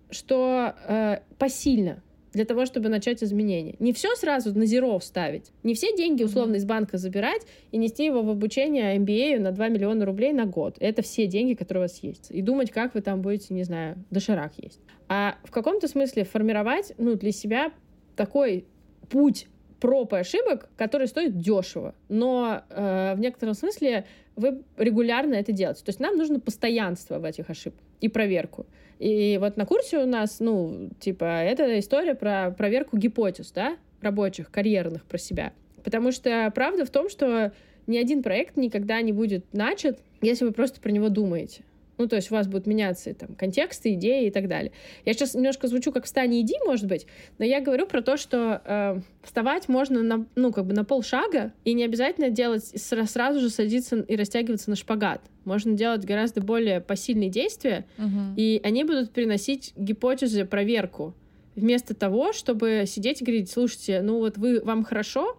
S1: что э, посильно для того, чтобы начать изменения. Не все сразу на зеро ставить. Не все деньги условно из банка забирать и нести его в обучение MBA на 2 миллиона рублей на год. Это все деньги, которые у вас есть. И думать, как вы там будете, не знаю, доширак есть. А в каком-то смысле формировать ну, для себя такой путь проб и ошибок, который стоит дешево. Но э, в некотором смысле вы регулярно это делаете. То есть нам нужно постоянство в этих ошибках и проверку. И вот на курсе у нас, ну, типа, это история про проверку гипотез, да, рабочих, карьерных про себя. Потому что правда в том, что ни один проект никогда не будет начат, если вы просто про него думаете. Ну, то есть у вас будут меняться там контексты, идеи и так далее. Я сейчас немножко звучу как «встань и иди», может быть, но я говорю про то, что э, вставать можно на, ну, как бы на полшага, и не обязательно делать сра- сразу же садиться и растягиваться на шпагат. Можно делать гораздо более посильные действия,
S2: Мгм.
S1: и они будут приносить гипотезы, проверку. Вместо того, чтобы сидеть и говорить, слушайте, ну вот вы, вам хорошо,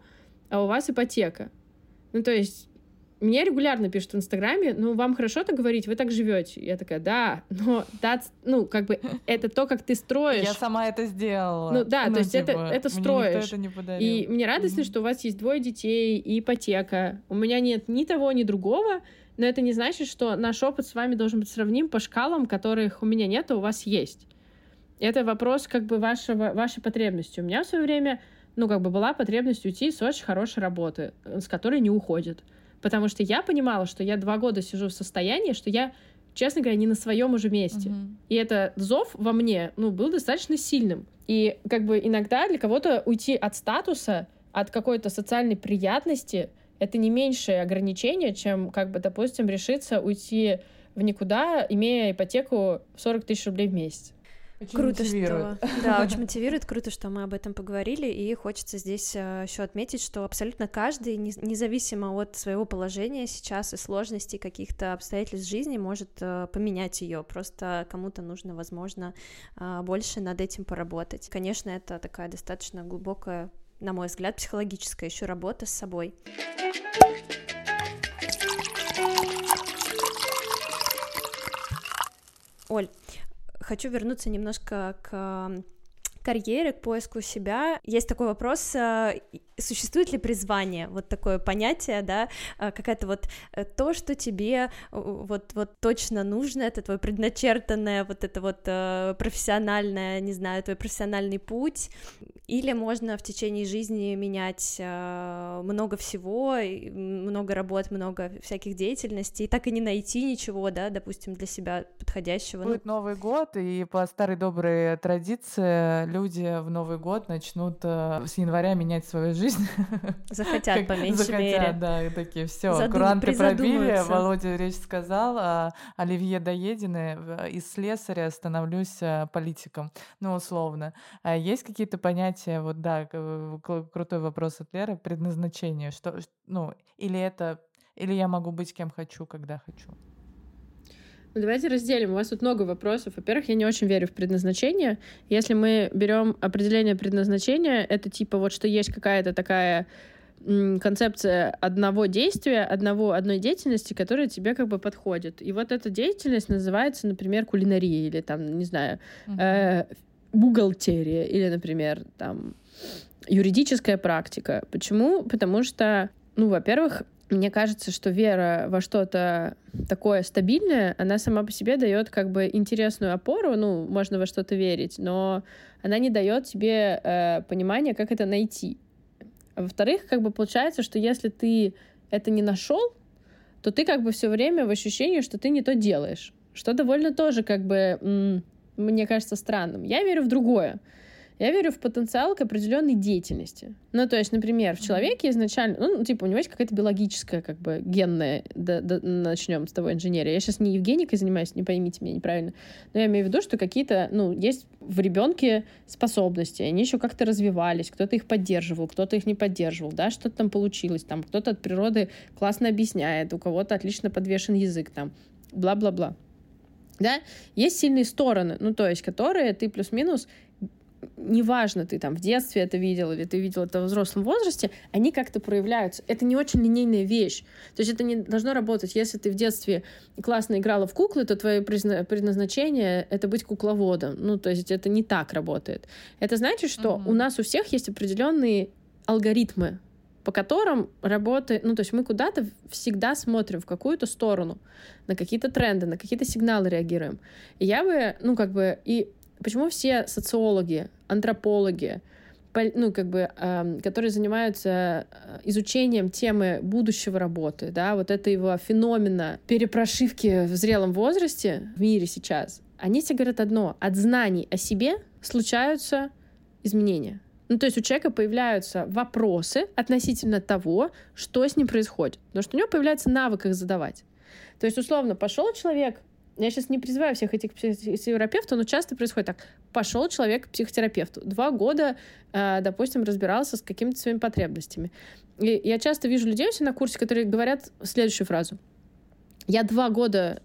S1: а у вас ипотека. Ну, то есть, мне регулярно пишут в Инстаграме, ну, вам хорошо так говорить, вы так живете. Я такая, да, но that's, ну, как бы, это то, как ты строишь.
S2: Я сама это сделала.
S1: Ну да, то есть это-
S2: типа,
S1: это
S2: мне
S1: строишь.
S2: это не подарил.
S1: И мне радостно,
S2: Мгм.
S1: что у вас есть двое детей и ипотека. У меня нет ни того, ни другого, но это не значит, что наш опыт с вами должен быть сравним по шкалам, которых у меня нет, а у вас есть. Это вопрос как бы вашего, вашей потребности. У меня в свое время, ну, как бы была потребность уйти с очень хорошей работы, э, с которой не уходит. Потому что я понимала, что я два года сижу в состоянии, что я, честно говоря, не на своем уже месте.
S2: Мгм.
S1: И этот зов во мне, ну, был достаточно сильным. И как бы иногда для кого-то уйти от статуса, от какой-то социальной приятности, это не меньшее ограничение, чем, как бы, допустим, решиться уйти в никуда, имея ипотеку в 40 тысяч рублей в месяц.
S2: Очень
S3: Круто,
S2: мотивирует.
S3: что да, очень мотивирует, круто, что мы об этом поговорили, и хочется здесь еще отметить, что абсолютно каждый, не- независимо от своего положения сейчас и сложностей каких-то обстоятельств жизни, может э, поменять ее. Просто кому-то нужно, возможно, э, больше над этим поработать. Конечно, это такая достаточно глубокая, на мой взгляд, психологическая еще работа с собой. Оль, хочу вернуться немножко к карьере, к поиску себя. Есть такой вопрос, и- существует ли призвание, вот такое понятие, да, э, какая-то вот э, то, что тебе вот, вот точно нужно, это твое предначертанное, вот это вот э, профессиональное, не знаю, твой профессиональный путь, или можно в течение жизни менять э, много всего, много работ, много всяких деятельностей, и так и не найти ничего, да, допустим, для себя подходящего. Ну,
S2: Будет Новый год, и по старой доброй традиции люди в Новый год начнут э, с января менять свою жизнь.
S3: захотят, по меньшей
S2: захотят,
S3: мере.
S2: да, и такие, все,
S3: Задум-
S2: куранты пробили. Володя речь сказал, а Оливье Доедины э, из слесаря становлюсь политиком, ну, условно. А есть какие-то понятия, вот, да, э, крутой вопрос от Леры, предназначение, что, ну, или это, или я могу быть кем хочу, когда хочу.
S1: Ну, давайте разделим. У вас тут много вопросов. Во-первых, я не очень верю в предназначение. Если мы берем определение предназначения, это типа вот что есть какая-то такая концепция одного действия, одного, одной деятельности, которая тебе как бы подходит. И вот эта деятельность называется, например, кулинария или там, не знаю,
S2: Мгм.
S1: э, бухгалтерия или, например, там юридическая практика. Почему? Потому что, ну, во-первых, мне кажется, что вера во что-то такое стабильное, она сама по себе дает как бы интересную опору, ну, можно во что-то верить, но она не дает тебе э, понимания, как это найти. Во-вторых, как бы получается, что если ты это не нашел, то ты как бы все время в ощущении, что ты не то делаешь, что довольно тоже как бы, мне кажется, странным. Я верю в другое. Я верю в потенциал к определенной деятельности. Ну, то есть, например, в человеке изначально, ну, типа, у него есть какая-то биологическая, как бы, генная, да, да, начнем с того инженерия. Я сейчас не Евгеникой занимаюсь, не поймите меня неправильно, но я имею в виду, что какие-то, ну, есть в ребенке способности, они еще как-то развивались, кто-то их поддерживал, кто-то их не поддерживал, да, что-то там получилось, там, кто-то от природы классно объясняет, у кого-то отлично подвешен язык, там, бла-бла-бла. Да, есть сильные стороны, ну, то есть, которые ты плюс-минус неважно, ты там в детстве это видел или ты видел это в взрослом возрасте, они как-то проявляются. Это не очень линейная вещь. То есть это не должно работать. Если ты в детстве классно играла в куклы, то твое предназначение — это быть кукловодом. Ну, то есть это не так работает. Это значит, что угу. у нас у всех есть определенные алгоритмы, по которым работает, ну, то есть мы куда-то всегда смотрим в какую-то сторону, на какие-то тренды, на какие-то сигналы реагируем. И я бы, ну, как бы, и почему все социологи, антропологи, ну, как бы, э, которые занимаются э, изучением темы будущего работы, да, вот этого феномена перепрошивки в зрелом возрасте в мире сейчас, они все говорят одно. От знаний о себе случаются изменения. Ну, то есть у человека появляются вопросы относительно того, что с ним происходит. Потому что у него появляется навык их задавать. То есть, условно, пошел человек я сейчас не призываю всех этих психотерапевтов, но часто происходит так. Пошел человек к психотерапевту. Два года, э, допустим, разбирался с какими-то своими потребностями. И я часто вижу людей на курсе, которые говорят следующую фразу. Я два года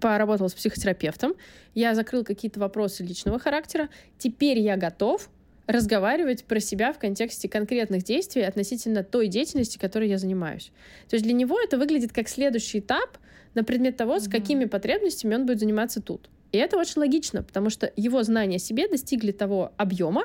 S1: поработал с психотерапевтом, я закрыл какие-то вопросы личного характера, теперь я готов разговаривать про себя в контексте конкретных действий относительно той деятельности, которой я занимаюсь. То есть для него это выглядит как следующий этап — на предмет того, с какими потребностями он будет заниматься тут. И это очень логично, потому что его знания о себе достигли того объема,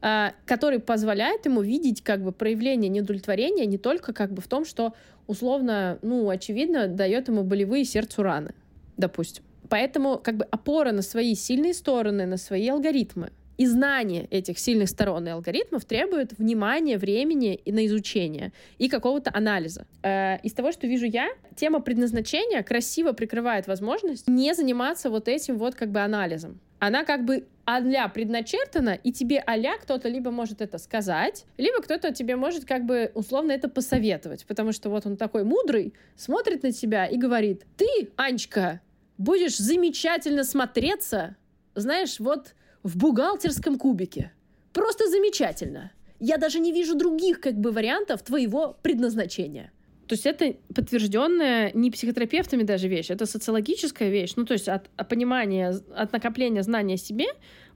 S1: а, который позволяет ему видеть как бы проявление неудовлетворения не только как бы в том, что условно, ну, очевидно, дает ему болевые сердцу раны, допустим. Поэтому как бы опора на свои сильные стороны, на свои алгоритмы, и знание этих сильных сторон и алгоритмов требует внимания, времени и на изучение и какого-то анализа. Э, из того, что вижу я, тема предназначения красиво прикрывает возможность не заниматься вот этим вот как бы анализом. Она как бы а предначертана, и тебе а кто-то либо может это сказать, либо кто-то тебе может как бы условно это посоветовать, потому что вот он такой мудрый, смотрит на тебя и говорит, ты, Анечка, будешь замечательно смотреться, знаешь, вот в бухгалтерском кубике. Просто замечательно. Я даже не вижу других как бы вариантов твоего предназначения. То есть это подтвержденная не психотерапевтами даже вещь, это социологическая вещь. Ну, то есть от, от понимания, от накопления знания о себе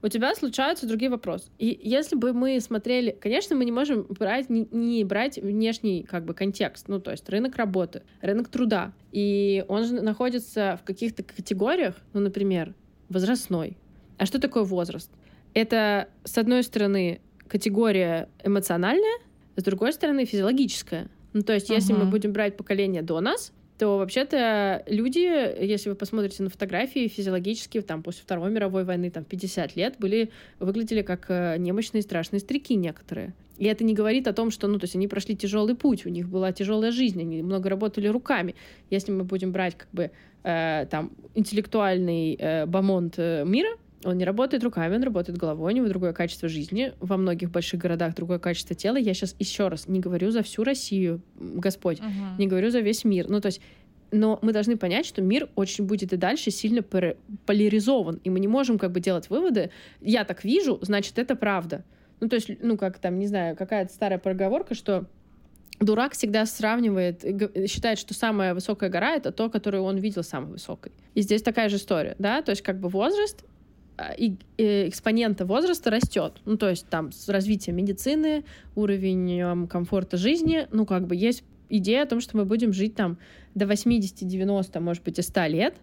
S1: у тебя случаются другие вопросы. И если бы мы смотрели, конечно, мы не можем брать, не, не брать внешний как бы контекст, ну, то есть рынок работы, рынок труда. И он же находится в каких-то категориях, ну, например, возрастной, а что такое возраст? Это, с одной стороны, категория эмоциональная, с другой стороны, физиологическая. Ну, то есть, если uh-huh. мы будем брать поколение до нас, то вообще-то люди, если вы посмотрите на фотографии, физиологически там после Второй мировой войны, там 50 лет, были, выглядели как э, немощные страшные старики некоторые. И это не говорит о том, что, ну, то есть они прошли тяжелый путь, у них была тяжелая жизнь, они много работали руками. Если мы будем брать как бы э, там интеллектуальный э, бомонд э, мира, он не работает руками, он работает головой, у него другое качество жизни. Во многих больших городах другое качество тела. Я сейчас еще раз не говорю за всю Россию, Господь, uh-huh. не говорю за весь мир. Ну, то есть но мы должны понять, что мир очень будет и дальше сильно поляризован, и мы не можем как бы делать выводы. Я так вижу, значит, это правда. Ну, то есть, ну, как там, не знаю, какая-то старая проговорка, что дурак всегда сравнивает, считает, что самая высокая гора — это то, которую он видел самой высокой. И здесь такая же история, да, то есть как бы возраст экспонента возраста растет. Ну, то есть там с развитием медицины, уровень комфорта жизни, ну, как бы есть идея о том, что мы будем жить там до 80, 90, может быть, и 100 лет.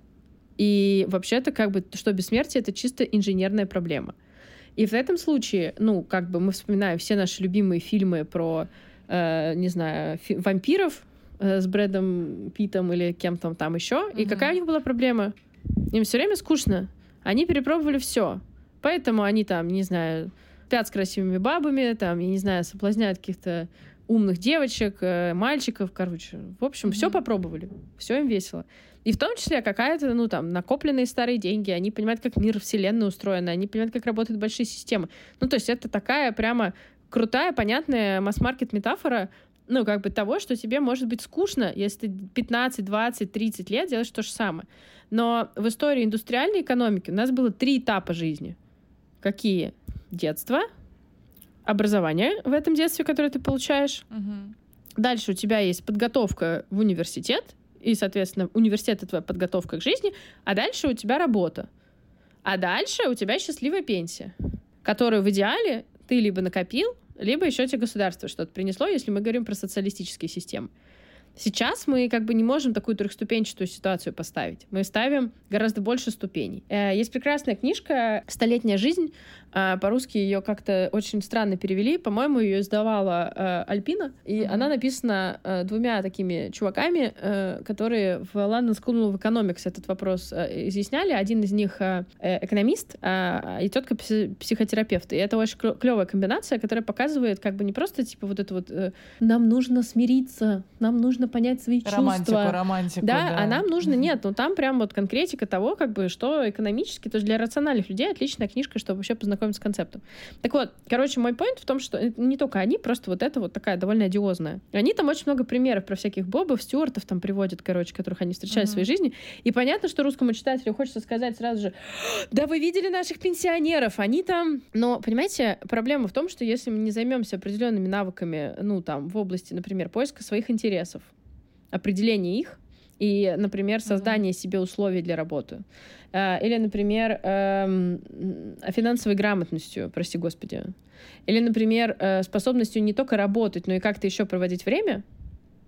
S1: И вообще-то, как бы, что бессмертие — это чисто инженерная проблема. И в этом случае, ну, как бы мы вспоминаем все наши любимые фильмы про, э, не знаю, вампиров, э, с Брэдом Питом или кем-то там еще. Mm-hmm. И какая у них была проблема? Им все время скучно. Они перепробовали все. Поэтому они там, не знаю, спят с красивыми бабами, там, я не знаю, соблазняют каких-то умных девочек, э, мальчиков, короче. В общем, mm-hmm. все попробовали. Все им весело. И в том числе какая-то, ну, там, накопленные старые деньги, они понимают, как мир Вселенной устроен, они понимают, как работают большие системы. Ну, то есть это такая прямо крутая, понятная масс-маркет метафора, ну, как бы того, что тебе может быть скучно, если ты 15, 20, 30 лет делаешь то же самое. Но в истории индустриальной экономики у нас было три этапа жизни. Какие? Детство, образование в этом детстве, которое ты получаешь. Угу. Дальше у тебя есть подготовка в университет, и, соответственно, университет — это твоя подготовка к жизни, а дальше у тебя работа. А дальше у тебя счастливая пенсия, которую в идеале ты либо накопил, либо еще тебе государство что-то принесло, если мы говорим про социалистические системы. Сейчас мы как бы не можем такую трехступенчатую ситуацию поставить. Мы ставим гораздо больше ступеней. Э, есть прекрасная книжка «Столетняя жизнь». Э, по-русски ее как-то очень странно перевели. По-моему, ее издавала э, Альпина. И mm-hmm. она написана двумя такими чуваками, которые в London School of Economics этот вопрос изъясняли. Один из них экономист, а, и тетка психотерапевт. И это очень клевая комбинация, которая показывает как бы не просто типа вот это вот «нам нужно смириться», «нам нужно нужно понять свои романтику, чувства.
S2: Романтику,
S1: да, да, а нам нужно нет. Ну там прям вот конкретика того, как бы, что экономически, то есть для рациональных людей отличная книжка, чтобы вообще познакомиться с концептом. Так вот, короче, мой point в том, что не только они, просто вот это вот такая довольно одиозная. Они там очень много примеров про всяких Бобов, Стюартов там приводят, короче, которых они встречают mm-hmm. в своей жизни. И понятно, что русскому читателю хочется сказать сразу же, да вы видели наших пенсионеров, они там... Но, понимаете, проблема в том, что если мы не займемся определенными навыками, ну, там, в области, например, поиска своих интересов, определение их и, например, создание mm-hmm. себе условий для работы. Э, или, например, эм, финансовой грамотностью, прости господи. Или, например, э, способностью не только работать, но и как-то еще проводить время,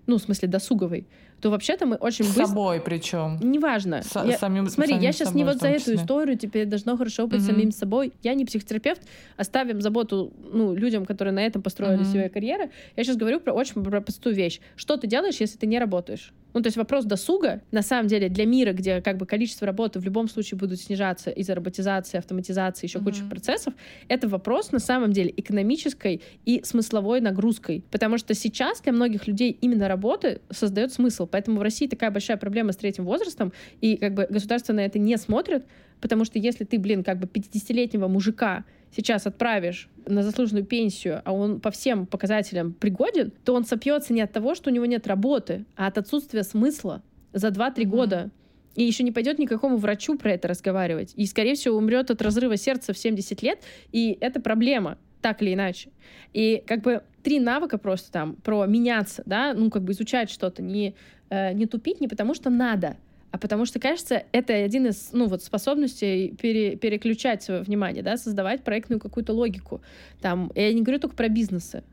S1: ну, в смысле, досуговой, то вообще-то мы очень
S2: С
S1: быстро...
S2: собой причем.
S1: Неважно.
S2: С,
S1: я...
S2: самим,
S1: Смотри,
S2: самим
S1: я сейчас не вот за эту историю, теперь должно хорошо быть mm-hmm. самим собой. Я не психотерапевт, оставим заботу ну, людям, которые на этом построили mm-hmm. свои карьеры. Я сейчас говорю про очень про простую вещь. Что ты делаешь, если ты не работаешь? Ну, то есть вопрос досуга, на самом деле, для мира, где как бы количество работы в любом случае будут снижаться из-за роботизации, автоматизации, еще mm-hmm. куча процессов, это вопрос на самом деле экономической и смысловой нагрузкой. Потому что сейчас для многих людей именно работа создает смысл. Поэтому в России такая большая проблема с третьим возрастом, и как бы государство на это не смотрит, потому что если ты, блин, как бы 50-летнего мужика сейчас отправишь на заслуженную пенсию, а он по всем показателям пригоден, то он сопьется не от того, что у него нет работы, а от отсутствия смысла за 2-3 mm-hmm. года. И еще не пойдет никакому врачу про это разговаривать. И, скорее всего, умрет от разрыва сердца в 70 лет. И это проблема, так или иначе. И как бы три навыка просто там про меняться, да, ну как бы изучать что-то, не, э, не тупить, не потому что надо, а потому что, кажется, это один из, ну, вот способностей пере, переключать свое внимание, да, создавать проектную какую-то логику. Там, я не говорю только про бизнесы,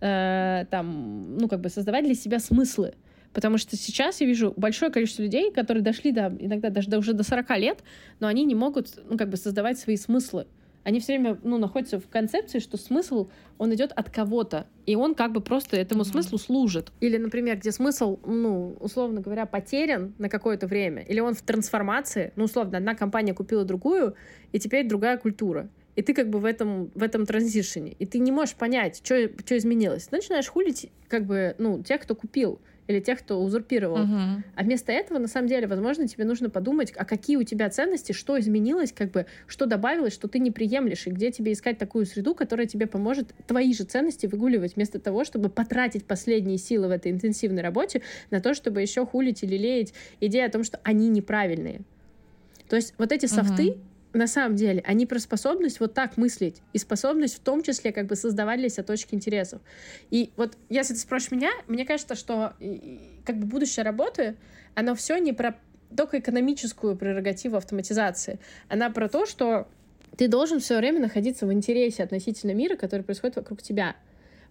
S1: э, там, ну, как бы создавать для себя смыслы. Потому что сейчас я вижу большое количество людей, которые дошли до, иногда даже до, уже до 40 лет, но они не могут, ну, как бы создавать свои смыслы они все время ну, находятся в концепции, что смысл, он идет от кого-то, и он как бы просто этому смыслу служит. Или, например, где смысл, ну, условно говоря, потерян на какое-то время, или он в трансформации, ну, условно, одна компания купила другую, и теперь другая культура. И ты как бы в этом, в этом транзишене. И ты не можешь понять, что изменилось. Ты начинаешь хулить как бы, ну, тех, кто купил или тех, кто узурпировал. Угу. А вместо этого, на самом деле, возможно, тебе нужно подумать, а какие у тебя ценности, что изменилось, как бы, что добавилось, что ты не приемлешь, и где тебе искать такую среду, которая тебе поможет твои же ценности выгуливать, вместо того, чтобы потратить последние силы в этой интенсивной работе на то, чтобы еще хулить или леять идею о том, что они неправильные. То есть вот эти софты, угу на самом деле, они про способность вот так мыслить, и способность в том числе как бы создавать для себя точки интересов. И вот если ты спросишь меня, мне кажется, что как бы будущее работы, оно все не про только экономическую прерогативу автоматизации, она про то, что ты должен все время находиться в интересе относительно мира, который происходит вокруг тебя.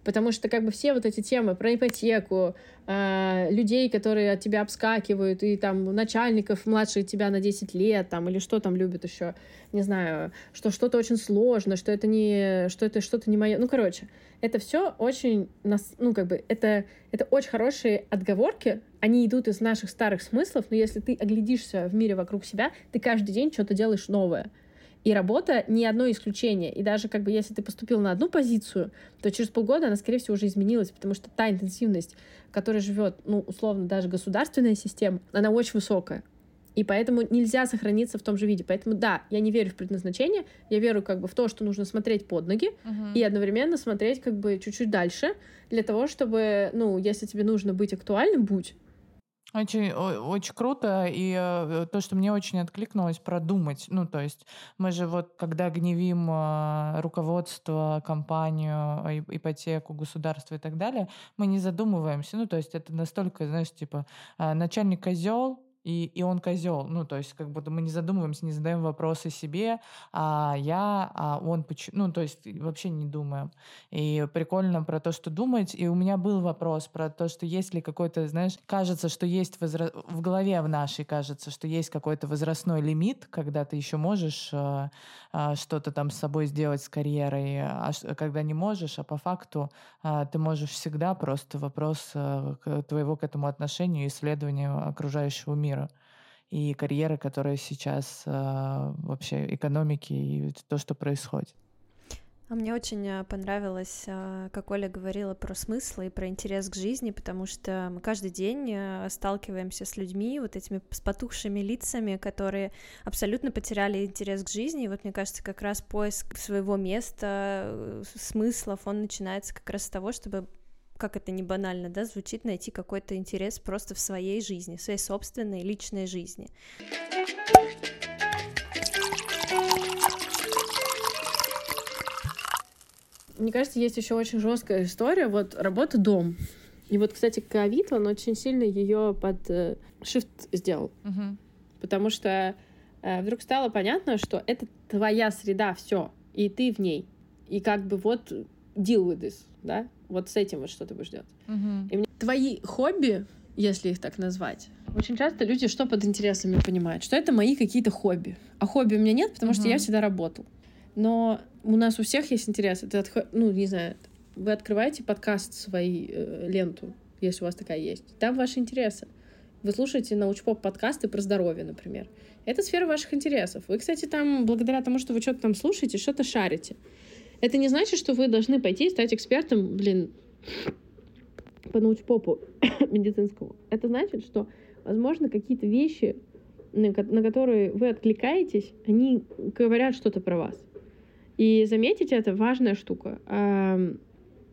S1: Потому что как бы все вот эти темы про ипотеку, э, людей, которые от тебя обскакивают, и там начальников младше тебя на 10 лет, там, или что там любят еще, не знаю, что что-то очень сложно, что это не, что это что-то не мое. Ну, короче, это все очень, ну, как бы, это, это очень хорошие отговорки, они идут из наших старых смыслов, но если ты оглядишься в мире вокруг себя, ты каждый день что-то делаешь новое. И работа не одно исключение. И даже как бы если ты поступил на одну позицию, то через полгода она, скорее всего, уже изменилась, потому что та интенсивность, которой живет, ну, условно, даже государственная система, она очень высокая. И поэтому нельзя сохраниться в том же виде. Поэтому да, я не верю в предназначение, я верю как бы в то, что нужно смотреть под ноги uh-huh. и одновременно смотреть как бы чуть-чуть дальше для того, чтобы, ну, если тебе нужно быть актуальным, будь.
S2: Очень, очень круто, и э, то, что мне очень откликнулось, продумать. Ну, то есть мы же вот, когда гневим э, руководство, компанию, э, ипотеку, государство и так далее, мы не задумываемся. Ну, то есть это настолько, знаешь, типа, начальник козел, и, и он козел. Ну, то есть, как будто мы не задумываемся, не задаем вопросы себе, а я, а он почему. Ну, то есть, вообще не думаем. И прикольно про то, что думать. И у меня был вопрос про то, что есть ли какой-то, знаешь, кажется, что есть возра... в голове в нашей, кажется, что есть какой-то возрастной лимит, когда ты еще можешь э, э, что-то там с собой сделать с карьерой, а когда не можешь, а по факту э, ты можешь всегда просто вопрос э, твоего к этому отношению и исследованию окружающего мира мира и карьеры, которые сейчас э, вообще экономики и то, что происходит.
S3: А мне очень э, понравилось, э, как Оля говорила про смыслы и про интерес к жизни, потому что мы каждый день э, сталкиваемся с людьми, вот этими с потухшими лицами, которые абсолютно потеряли интерес к жизни. И вот мне кажется, как раз поиск своего места, смыслов, он начинается как раз с того, чтобы как это не банально, да, звучит, найти какой-то интерес просто в своей жизни, в своей собственной личной жизни.
S1: Мне кажется, есть еще очень жесткая история, вот работа дом. И вот, кстати, ковид, он очень сильно ее под э, shift сделал. Угу. Потому что э, вдруг стало понятно, что это твоя среда, все, и ты в ней. И как бы вот deal with this, да? Вот с этим вот что ты будешь делать. Угу. И мне... Твои хобби, если их так назвать, очень часто люди что под интересами понимают? Что это мои какие-то хобби. А хобби у меня нет, потому угу. что я всегда работал. Но у нас у всех есть интересы. Ты отх... Ну, не знаю, вы открываете подкаст свои э, ленту, если у вас такая есть. Там ваши интересы. Вы слушаете научпоп подкасты про здоровье, например. Это сфера ваших интересов. Вы, кстати, там, благодаря тому, что вы что-то там слушаете, что-то шарите. Это не значит, что вы должны пойти и стать экспертом, блин, по научпопу медицинскому. Это значит, что, возможно, какие-то вещи, на которые вы откликаетесь, они говорят что-то про вас. И заметить это важная штука. А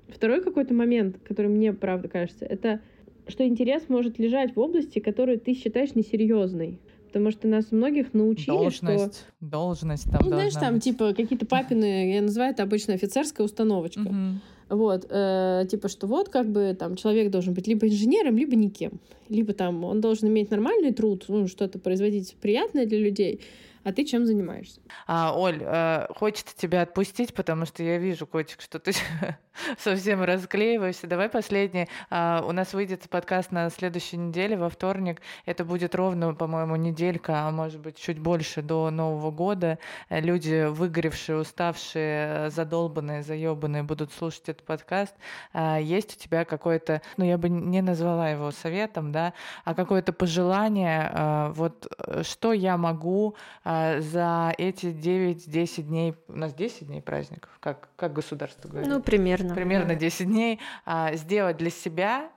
S1: второй какой-то момент, который мне, правда, кажется, это что интерес может лежать в области, которую ты считаешь несерьезной. Потому что нас многих научили,
S2: должность, что... Должность там
S1: Ну, знаешь, там, быть. типа, какие-то папины, я называю это обычно офицерская установочка. Угу. Вот, э, типа, что вот как бы там человек должен быть либо инженером, либо никем. Либо там он должен иметь нормальный труд, ну, что-то производить приятное для людей, а ты чем занимаешься?
S2: А, Оль, э, хочется тебя отпустить, потому что я вижу, котик, что ты совсем расклеиваешься. Давай последний. А, у нас выйдет подкаст на следующей неделе, во вторник. Это будет ровно, по-моему, неделька, а может быть чуть больше до Нового года. Люди, выгоревшие, уставшие, задолбанные, заебанные, будут слушать этот подкаст. А, есть у тебя какое-то, ну я бы не назвала его советом, да, а какое-то пожелание, а, вот э, что я могу а, за эти 9-10 дней, у нас 10 дней праздников, как, как государство говорит?
S3: Ну, примерно.
S2: Примерно да. 10 дней а, сделать для себя,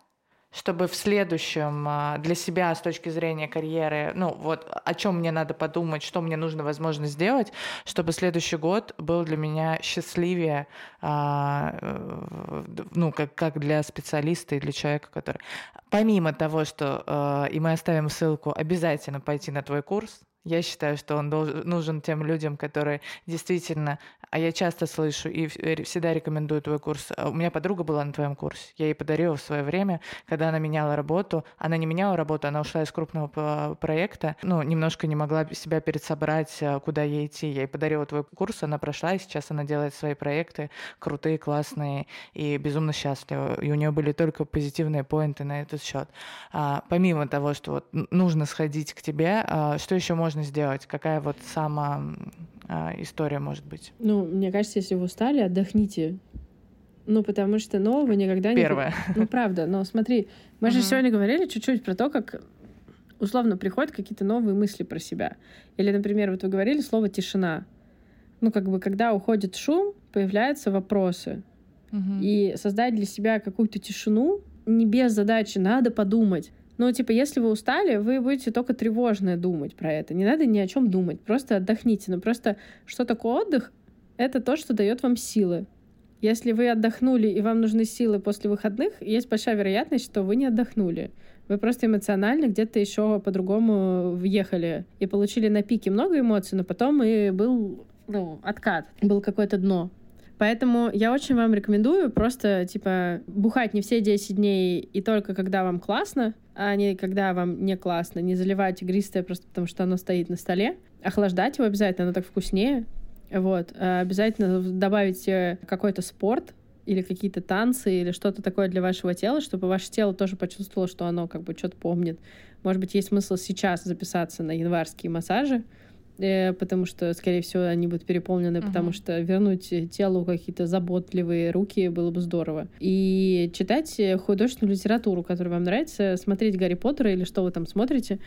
S2: чтобы в следующем а, для себя с точки зрения карьеры, ну вот о чем мне надо подумать, что мне нужно, возможно, сделать, чтобы следующий год был для меня счастливее, а, э, ну как, как для специалиста и для человека, который... Помимо того, что, и мы оставим ссылку, обязательно пойти на твой курс, Я считаю, что он должен, нужен тем людям, которые действительно а я часто слышу и всегда рекомендую твой курс. А у меня подруга была на твоем курсе. Я ей подарила в свое время, когда она меняла работу. Она не меняла работу, она ушла из крупного проекта. Ну, немножко не могла себя пересобрать, а, куда ей идти. Я ей подарила твой курс, она прошла, и сейчас она делает свои проекты крутые, классные и безумно счастлива. И у нее были только позитивные поинты на этот счет. А, помимо того, что вот нужно сходить к тебе, а, что еще можно сделать? Какая вот сама а, история может быть?
S1: Ну, мне кажется, если вы устали, отдохните. Ну, потому что нового никогда
S2: не... Первое.
S1: Ну, правда. Но смотри, мы же сегодня говорили чуть-чуть про то, как условно приходят какие-то новые мысли про себя. Или, например, вот вы говорили слово «тишина». Ну, как бы, когда уходит шум, появляются вопросы. И создать для себя какую-то тишину не без задачи «надо подумать», ну, типа, если вы устали, вы будете только тревожное думать про это. Не надо ни о чем думать. Просто отдохните. Но просто что такое отдых? Это то, что дает вам силы. Если вы отдохнули и вам нужны силы после выходных, есть большая вероятность, что вы не отдохнули. Вы просто эмоционально где-то еще по-другому въехали и получили на пике много эмоций, но потом и был ну, откат, был какое-то дно. Поэтому я очень вам рекомендую просто, типа, бухать не все 10 дней и только когда вам классно, а не когда вам не классно. Не заливать игристое просто потому, что оно стоит на столе. Охлаждать его обязательно, оно так вкуснее. Вот. А обязательно добавить какой-то спорт, или какие-то танцы, или что-то такое для вашего тела, чтобы ваше тело тоже почувствовало, что оно как бы что-то помнит. Может быть, есть смысл сейчас записаться на январские массажи, Э, потому что, скорее всего, они будут переполнены, uh-huh. потому что вернуть телу какие-то заботливые руки было бы здорово. И читать художественную литературу, которая вам нравится, смотреть Гарри Поттера или что вы там смотрите,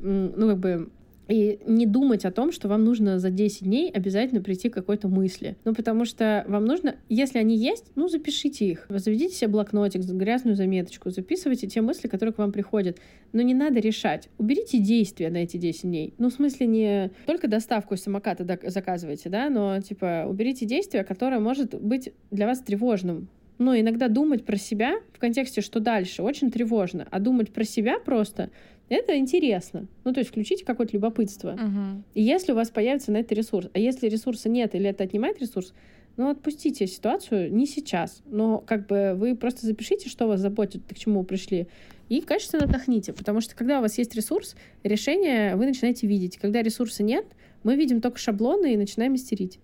S1: ну, как бы и не думать о том, что вам нужно за 10 дней обязательно прийти к какой-то мысли. Ну, потому что вам нужно, если они есть, ну, запишите их. Заведите себе блокнотик, грязную заметочку, записывайте те мысли, которые к вам приходят. Но не надо решать. Уберите действия на эти 10 дней. Ну, в смысле, не только доставку из самоката заказывайте, да, но, типа, уберите действия, которое может быть для вас тревожным. Но иногда думать про себя в контексте, что дальше, очень тревожно. А думать про себя просто это интересно. Ну, то есть включите какое-то любопытство.
S2: Угу.
S1: И если у вас появится на это ресурс, а если ресурса нет или это отнимает ресурс, ну, отпустите ситуацию не сейчас. Но как бы вы просто запишите, что вас заботит, к чему вы пришли, и качественно отдохните. Потому что когда у вас есть ресурс, решение вы начинаете видеть. Когда ресурса нет, мы видим только шаблоны и начинаем истерить.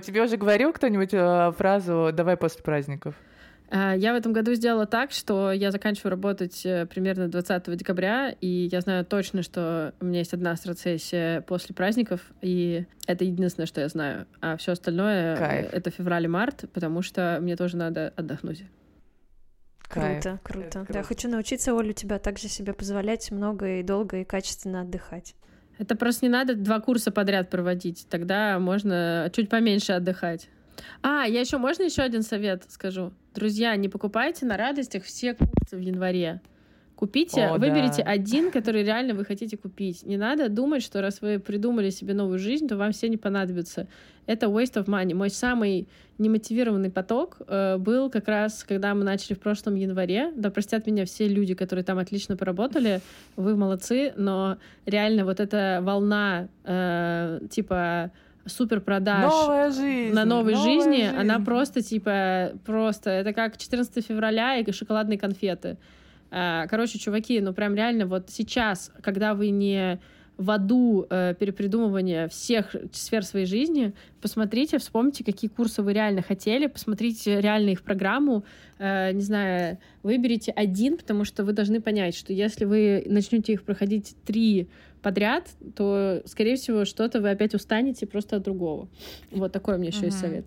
S2: Тебе уже говорил кто-нибудь а, фразу «давай после праздников»?
S1: А, я в этом году сделала так, что я заканчиваю работать э, примерно 20 декабря, и я знаю точно, что у меня есть одна страцессия после праздников, и это единственное, что я знаю. А все остальное
S2: Кайф.
S1: это февраль и март, потому что мне тоже надо отдохнуть.
S3: Кайф. Круто, круто. круто. Да, хочу научиться, Оля, тебя также себе позволять много и долго и качественно отдыхать.
S1: Это просто не надо два курса подряд проводить, тогда можно чуть поменьше отдыхать. А, я еще можно еще один совет скажу. Друзья, не покупайте на радостях все курсы в январе. Купите, О, выберите да. один, который реально вы хотите купить. Не надо думать, что раз вы придумали себе новую жизнь, то вам все не понадобятся. Это waste of money. Мой самый немотивированный поток э, был как раз, когда мы начали в прошлом январе. Да простят меня все люди, которые там отлично поработали. Вы молодцы, но реально вот эта волна э, типа супер продаж
S2: новая жизнь,
S1: на новой
S2: новая
S1: жизни,
S2: жизнь,
S1: она просто типа просто это как 14 февраля и шоколадные конфеты. Э, короче, чуваки, ну прям реально вот сейчас, когда вы не в аду э, перепридумывания всех сфер своей жизни, посмотрите, вспомните, какие курсы вы реально хотели, посмотрите реально их программу, э, не знаю, выберите один, потому что вы должны понять, что если вы начнете их проходить три подряд, то, скорее всего, что-то вы опять устанете просто от другого. Вот такой у меня еще uh-huh. есть совет.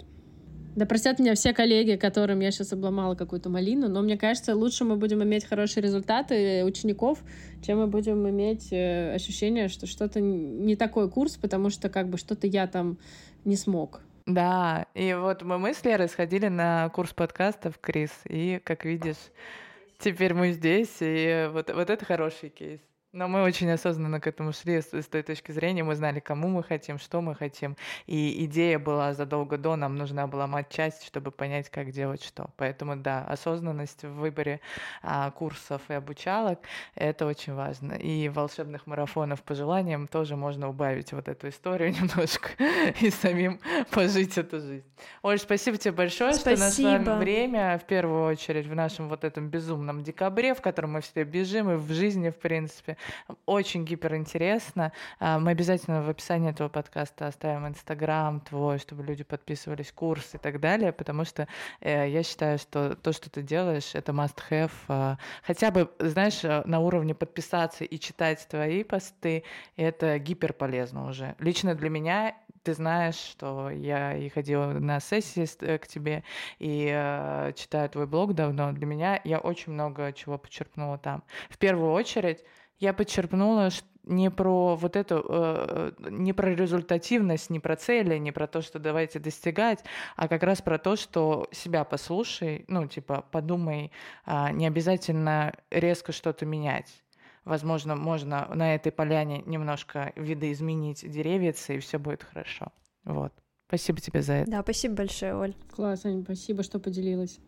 S1: Да простят меня все коллеги, которым я сейчас обломала какую-то малину, но мне кажется, лучше мы будем иметь хорошие результаты учеников, чем мы будем иметь э, ощущение, что что-то не такой курс, потому что как бы что-то я там не смог.
S2: Да, и вот мы, мы с Лерой сходили на курс подкастов, Крис, и, как видишь, теперь мы здесь, и вот, вот это хороший кейс. Но мы очень осознанно к этому шли с, с той точки зрения. Мы знали, кому мы хотим, что мы хотим. И идея была задолго до, нам нужна была мать-часть, чтобы понять, как делать что. Поэтому, да, осознанность в выборе а, курсов и обучалок — это очень важно. И волшебных марафонов по желаниям тоже можно убавить вот эту историю немножко и самим пожить эту жизнь. Оль, спасибо тебе большое, спасибо. что нашло время, в первую очередь, в нашем вот этом безумном декабре, в котором мы все бежим, и в жизни, в принципе. Очень гиперинтересно. А, мы обязательно в описании этого подкаста оставим Инстаграм твой, чтобы люди подписывались, курс и так далее, потому что э, я считаю, что то, что ты делаешь, это must-have. А, хотя бы, знаешь, э, на уровне подписаться и читать твои посты, это гиперполезно уже. Лично для меня ты знаешь, что я и ходила на сессии э, к тебе, и э, читаю твой блог давно. Для меня я очень много чего почерпнула там. В первую очередь я подчеркнула не про вот эту, э, не про результативность, не про цели, не про то, что давайте достигать, а как раз про то, что себя послушай, ну, типа, подумай, э, не обязательно резко что-то менять. Возможно, можно на этой поляне немножко видоизменить деревья, и все будет хорошо. Вот. Спасибо тебе за это.
S3: Да, спасибо большое, Оль.
S1: Класс, Ань, спасибо, что поделилась.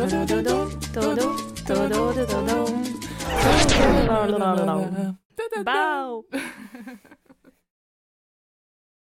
S1: 嘟
S3: 嘟嘟嘟嘟嘟嘟嘟嘟嘟嘟嘟嘟嘟
S2: 嘟嘟嘟